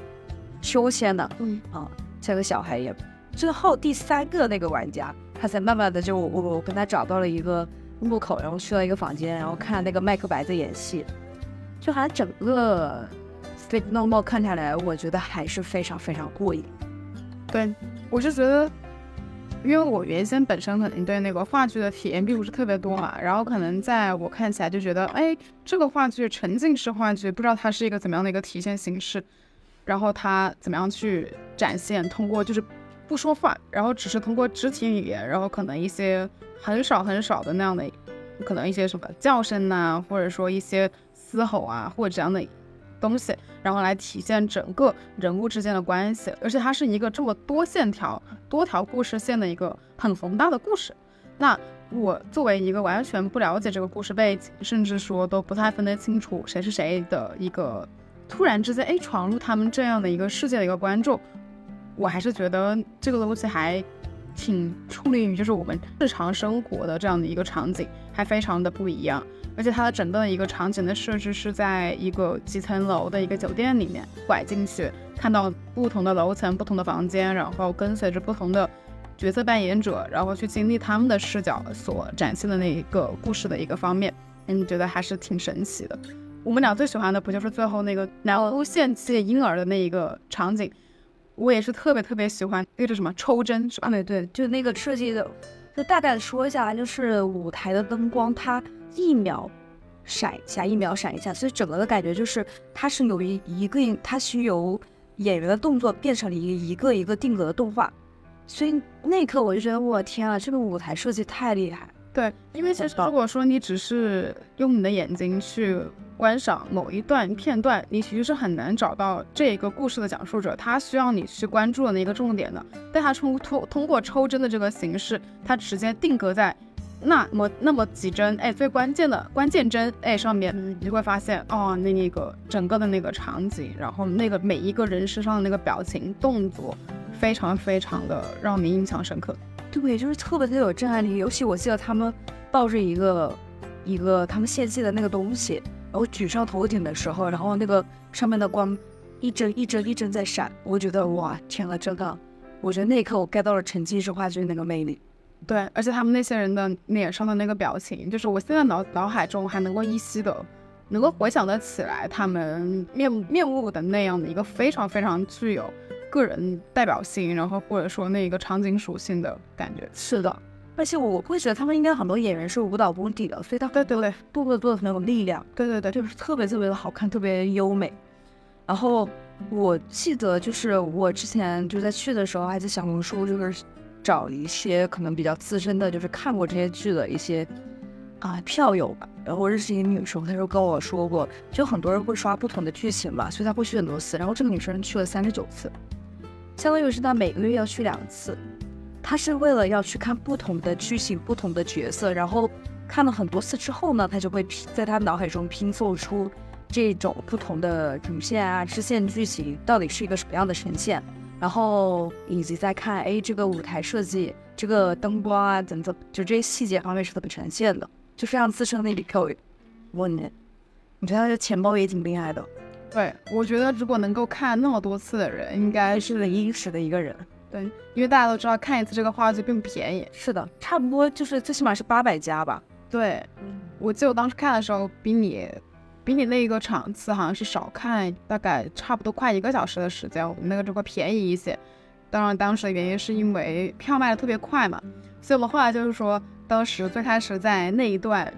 秋千的，嗯啊，像个小孩一样。最后第三个那个玩家，他才慢慢的就我我跟他找到了一个入口，然后去了一个房间，然后看那个麦克白在演戏。就好像整个《Sleep No More》看下来，我觉得还是非常非常过瘾。对，我是觉得，因为我原先本身可能对那个话剧的体验并不是特别多嘛，然后可能在我看起来就觉得，哎，这个话剧沉浸式话剧，不知道它是一个怎么样的一个体现形式。然后他怎么样去展现？通过就是不说话，然后只是通过肢体语言，然后可能一些很少很少的那样的，可能一些什么叫声呐，或者说一些嘶吼啊，或者这样的东西，然后来体现整个人物之间的关系。而且它是一个这么多线条、多条故事线的一个很宏大的故事。那我作为一个完全不了解这个故事背景，甚至说都不太分得清楚谁是谁的一个。突然之间，哎，闯入他们这样的一个世界的一个观众，我还是觉得这个东西还挺处理于就是我们日常生活的这样的一个场景，还非常的不一样。而且它的整个的一个场景的设置是在一个几层楼的一个酒店里面，拐进去看到不同的楼层、不同的房间，然后跟随着不同的角色扮演者，然后去经历他们的视角所展现的那一个故事的一个方面，嗯，觉得还是挺神奇的。我们俩最喜欢的不就是最后那个南欧献祭婴儿的那一个场景？我也是特别特别喜欢那个叫什么抽针是吧？对对，就那个设计的，就大概说一下，就是舞台的灯光，它一秒闪一下，一秒闪一下，所以整个的感觉就是它是有一一个，它是由演员的动作变成了一一个一个定格的动画，所以那一刻我就觉得，我天啊，这个舞台设计太厉害。对，因为其实如果说你只是用你的眼睛去观赏某一段片段，你其实是很难找到这个故事的讲述者，他需要你去关注的那个重点的。但他通通通过抽帧的这个形式，他直接定格在那么那么几帧，哎，最关键的关键帧，哎上面，你就会发现哦，那那个整个的那个场景，然后那个每一个人身上的那个表情动作，非常非常的让你印象深刻。对，就是特别特别有震撼力。尤其我记得他们抱着一个一个他们献祭的那个东西，然后举上头顶的时候，然后那个上面的光一帧一帧一帧在闪，我觉得哇，天呐，真的，我觉得那一刻我 get 到了沉浸式话剧那个魅力。对，而且他们那些人的脸上的那个表情，就是我现在脑脑海中还能够依稀的，能够回想得起来他们面面目的那样的一个非常非常具有个人代表性，然后或者说那一个场景属性的感觉。是的，而且我会觉得他们应该很多演员是舞蹈功底的，所以他对对对动作做的很有力量。对对对，就是特别特别的好看，特别优美。然后我记得就是我之前就在去的时候，还在小红书就是找一些可能比较资深的，就是看过这些剧的一些啊票友吧。然后认识一个女生，她就跟我说过，就很多人会刷不同的剧情嘛，所以她会去很多次。然后这个女生去了三十九次，相当于是她每个月要去两次。她是为了要去看不同的剧情、不同的角色，然后看了很多次之后呢，她就会拼在她脑海中拼凑出这种不同的主线啊、支线剧情到底是一个什么样的呈现，然后以及在看哎这个舞台设计、这个灯光啊等等，就这些细节方面是怎么呈现的，就非常资深的一笔票友。问你，你觉得他的钱包也挺厉害的，对，我觉得如果能够看那么多次的人，应该是零英尺的一个人。对，因为大家都知道看一次这个话剧并不便宜。是的，差不多就是最起码是八百加吧。对，我记得我当时看的时候，比你比你那个场次好像是少看大概差不多快一个小时的时间，我们那个就会便宜一些。当然，当时的原因是因为票卖的特别快嘛，所以我们后来就是说，当时最开始在那一段，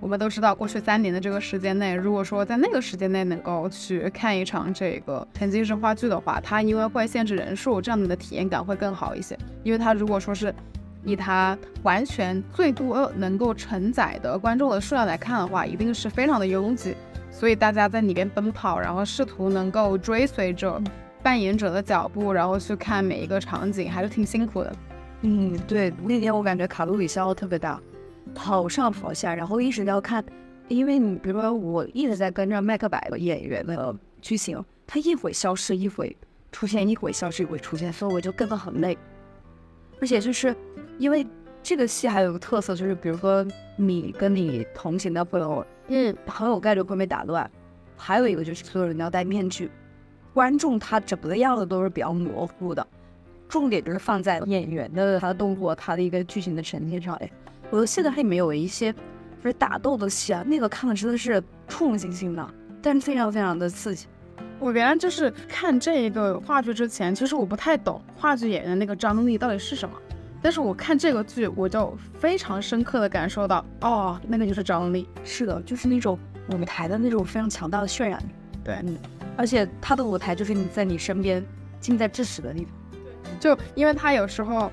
我们都知道过去三年的这个时间内，如果说在那个时间内能够去看一场这个沉浸式话剧的话，它因为会限制人数，这样你的体验感会更好一些。因为它如果说是以它完全最多能够承载的观众的数量来看的话，一定是非常的拥挤，所以大家在里边奔跑，然后试图能够追随着扮演者的脚步，然后去看每一个场景，还是挺辛苦的。嗯，对，那天我感觉卡路里消耗特别大，跑上跑下，然后一直要看，因为你比如说我一直在跟着麦克白的演员的剧情，他一会消失，一会出现，一会消失，一会出现，所以我就跟得很累。而且就是因为这个戏还有个特色，就是比如说你跟你同行的朋友，嗯，很有概率会被打乱。还有一个就是所有人都要戴面具，观众他整个的样子都是比较模糊的，重点就是放在演员的他的动作、他的一个剧情的呈现上。哎，我的现在还没有一些就是打斗的戏啊，那个看的真的是触目惊心的，但是非常非常的刺激。我原来就是看这一个话剧之前，其实我不太懂话剧演员那个张力到底是什么。但是我看这个剧，我就非常深刻的感受到，哦，那个就是张力。是的，就是那种舞台的那种非常强大的渲染力。对，嗯，而且他的舞台就是你在你身边近在咫尺的地方。就因为他有时候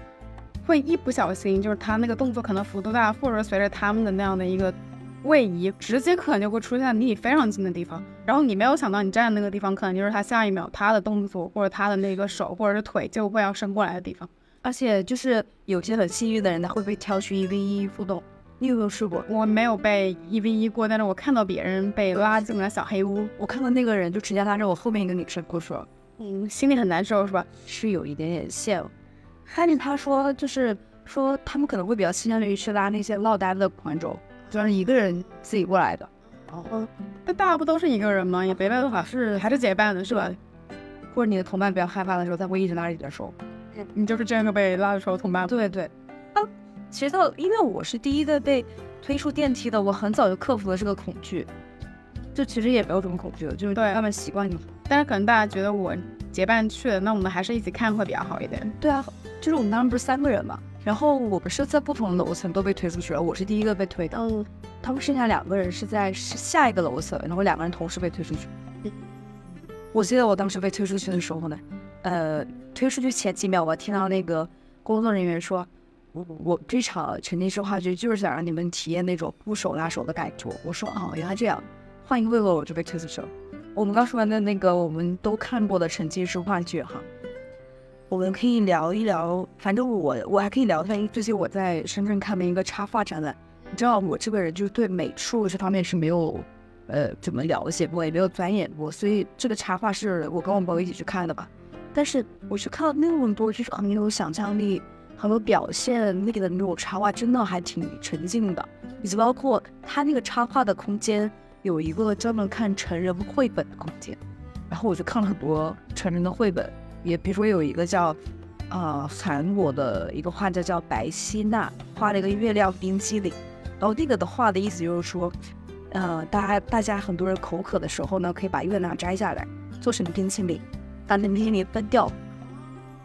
会一不小心，就是他那个动作可能幅度大，或者随着他们的那样的一个位移，直接可能就会出现在离你非常近的地方。然后你没有想到，你站的那个地方，可能就是他下一秒他的动作或者他的那个手或者是腿就会要伸过来的地方。而且就是有些很幸运的人，他会被挑去一 v 一互动。你有没有试过？我没有被一 v 一过，但是我看到别人被拉进了小黑屋，我看到那个人就直接拉着我后面一个女生过去了，嗯，心里很难受，是吧？是有一点点羡慕。但是他说就是说他们可能会比较倾向于去拉那些落单的观众，就是一个人自己过来的。哦，那大家不都是一个人吗？也没办法，是还是结伴的，是吧？或者你的同伴比较害怕的时候，他会一直拉着你的手。你就是这个被拉着手同伴。对对，啊，其实到因为我是第一个被推出电梯的，我很早就克服了这个恐惧。就其实也没有什么恐惧的，就是对慢慢习惯就好。但是可能大家觉得我结伴去的，那我们还是一起看会比较好一点。对啊，就是我们当时不是三个人嘛，然后我们是在不同的楼层都被推出去了，我是第一个被推的，嗯，他们剩下两个人是在是下一个楼层，然后两个人同时被推出去。我记得我当时被推出去的时候呢，呃，推出去前几秒，我听到那个工作人员说，我我这场沉浸式话剧就是想让你们体验那种不手拉手的感觉。我说哦，原来这样，话音未落我就被推出去了。我们刚说完的那个我们都看过的沉浸式话剧哈，我们可以聊一聊，反正我我还可以聊一下，最近我在深圳看了一个插画展览。你知道我这个人就是对美术这方面是没有，呃，怎么了解过，也没有钻研过，所以这个插画是我跟我朋友一起去看的吧。但是我去看了那么多，就是很有想象力、很有表现力的那种插画，真的还挺沉浸的。以及包括他那个插画的空间有一个专门看成人绘本的空间，然后我就看了很多成人的绘本，也比如说有一个叫。呃、韩国的一个画家叫白希娜，画了一个月亮冰激凌，然后那个的画的意思就是说，呃，大家大家很多人口渴的时候呢，可以把月亮摘下来做成冰淇淋，把那冰淇淋分掉，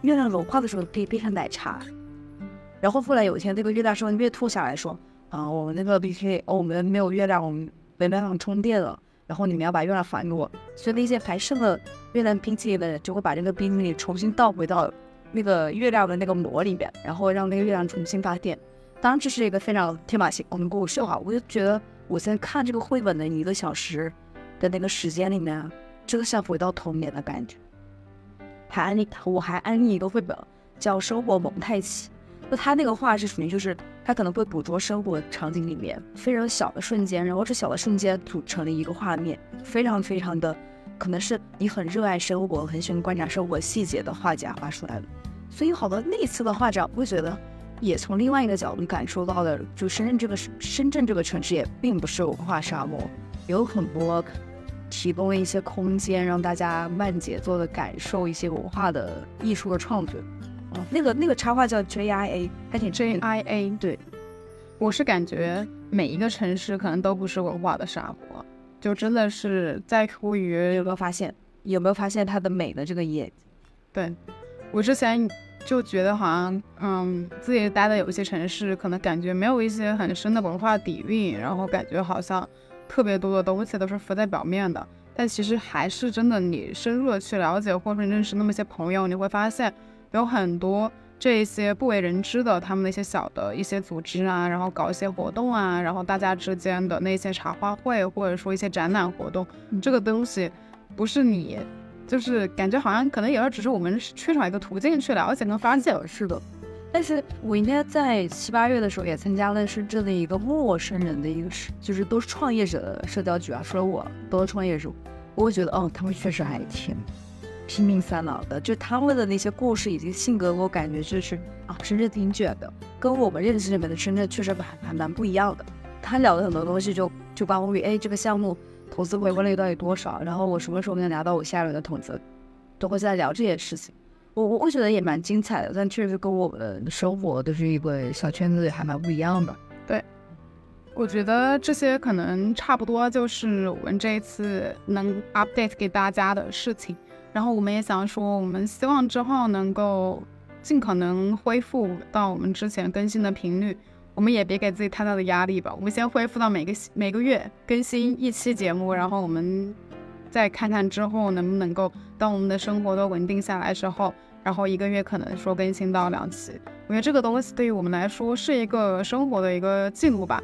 月亮融化的时候可以变成奶茶。然后后来有一天，那个月亮说月兔下来说，啊、我们那个 B K，我们没有月亮，我们没办法充电了。然后你们要把月亮还给我，所以那些还剩了月亮冰淇淋的人就会把这个冰淇淋重新倒回到那个月亮的那个膜里面，然后让那个月亮重新发电。当然，这是一个非常天马行空的故事啊，我就觉得我在看这个绘本的一个小时的那个时间里面，真的像回到童年的感觉。还安利，我还安利一个绘本叫《生活蒙太奇》，那他那个画是属于就是他可能会捕捉生活场景里面非常小的瞬间，然后这小的瞬间组成了一个画面，非常非常的可能是你很热爱生活、很喜欢观察生活细节的画家画出来的。所以好多那次的画展，我会觉得也从另外一个角度感受到了，就深圳这个深圳这个城市也并不是文化沙漠，有很多提供了一些空间，让大家慢节奏的感受一些文化的艺术的创作。哦，那个那个插画叫 JIA，还挺 J I A，对，我是感觉每一个城市可能都不是文化的沙漠，就真的是在乎于有没有发现？有没有发现它的美的这个眼睛？对，我之前就觉得好像，嗯，自己待的有一些城市，可能感觉没有一些很深的文化底蕴，然后感觉好像特别多的东西都是浮在表面的。但其实还是真的，你深入的去了解，或者认识那么一些朋友，你会发现有很多这一些不为人知的他们的一些小的一些组织啊，然后搞一些活动啊，然后大家之间的那些茶话会，或者说一些展览活动，这个东西不是你。就是感觉好像可能也是只是我们缺少一个途径去了解跟发现。是的，但是我应该在七八月的时候也参加了深圳的一个陌生人的一个社，就是都是创业者的社交局啊。除了我，都是创业者，我会觉得哦，他们确实还挺拼命三郎的，就他们的那些故事以及性格，我感觉就是啊，深圳挺卷的，跟我们认识里面的深圳确实还还蛮不一样的。他聊的很多东西就就关乎于哎这个项目。投资回报率到底多少？然后我什么时候能拿到我下一轮的投资？都会在聊这些事情。我我我觉得也蛮精彩的，但确实跟我们的生活都是一个小圈子，还蛮不一样的。对，我觉得这些可能差不多就是我们这一次能 update 给大家的事情。然后我们也想说，我们希望之后能够尽可能恢复到我们之前更新的频率。我们也别给自己太大的压力吧，我们先恢复到每个每个月更新一期节目，然后我们再看看之后能不能够，当我们的生活都稳定下来之后，然后一个月可能说更新到两期。我觉得这个东西对于我们来说是一个生活的一个记录吧，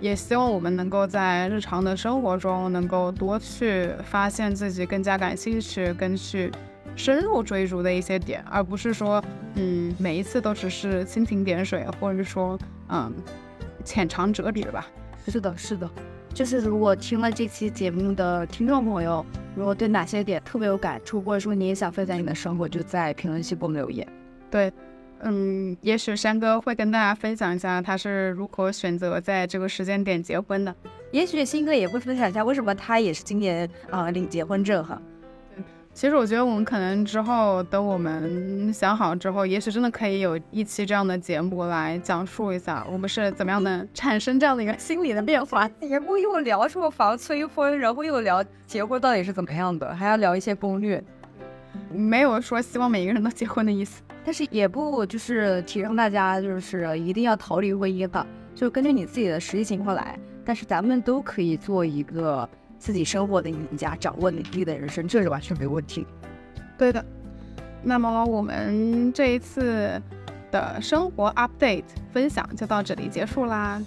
也希望我们能够在日常的生活中能够多去发现自己更加感兴趣、更去深入追逐的一些点，而不是说，嗯，每一次都只是蜻蜓点水，或者是说。嗯，浅尝辄止吧。是的，是的，就是如果听了这期节目的听众朋友，如果对哪些点特别有感触，或者说你也想分享你的生活，就在评论区给我们留言。对，嗯，也许山哥会跟大家分享一下他是如何选择在这个时间点结婚的。也许新哥也会分享一下为什么他也是今年啊、呃、领结婚证哈。其实我觉得我们可能之后等我们想好之后，也许真的可以有一期这样的节目来讲述一下我们是怎么样的产生这样的一个心理的变化。节目又聊什么防催婚，然后又聊结婚到底是怎么样的，还要聊一些攻略，没有说希望每一个人都结婚的意思。但是也不就是提倡大家就是一定要逃离婚姻吧，就根据你自己的实际情况来。但是咱们都可以做一个自己生活的赢家，掌握你自己的人生，这是完全没问题。对的。那么我们这一次的生活 update 分享就到这里结束啦。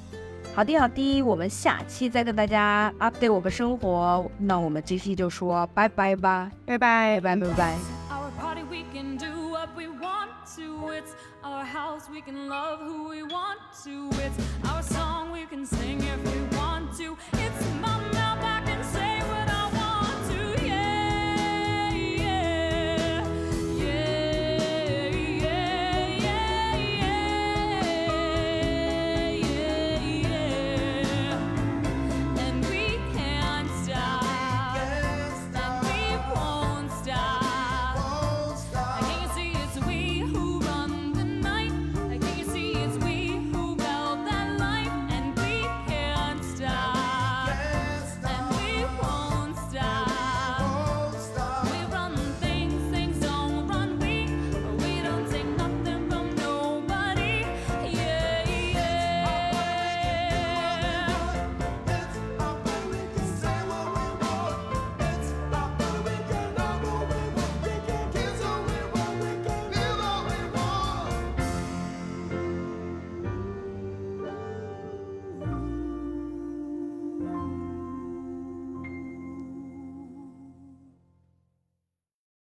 好的好的，我们下期再跟大家 update 我们生活。那我们这期就说拜拜吧，拜拜拜拜拜拜。Our party, we can do what we want to. It's our house, we can love who we want to. It's our song, we can sing if we want to. It's my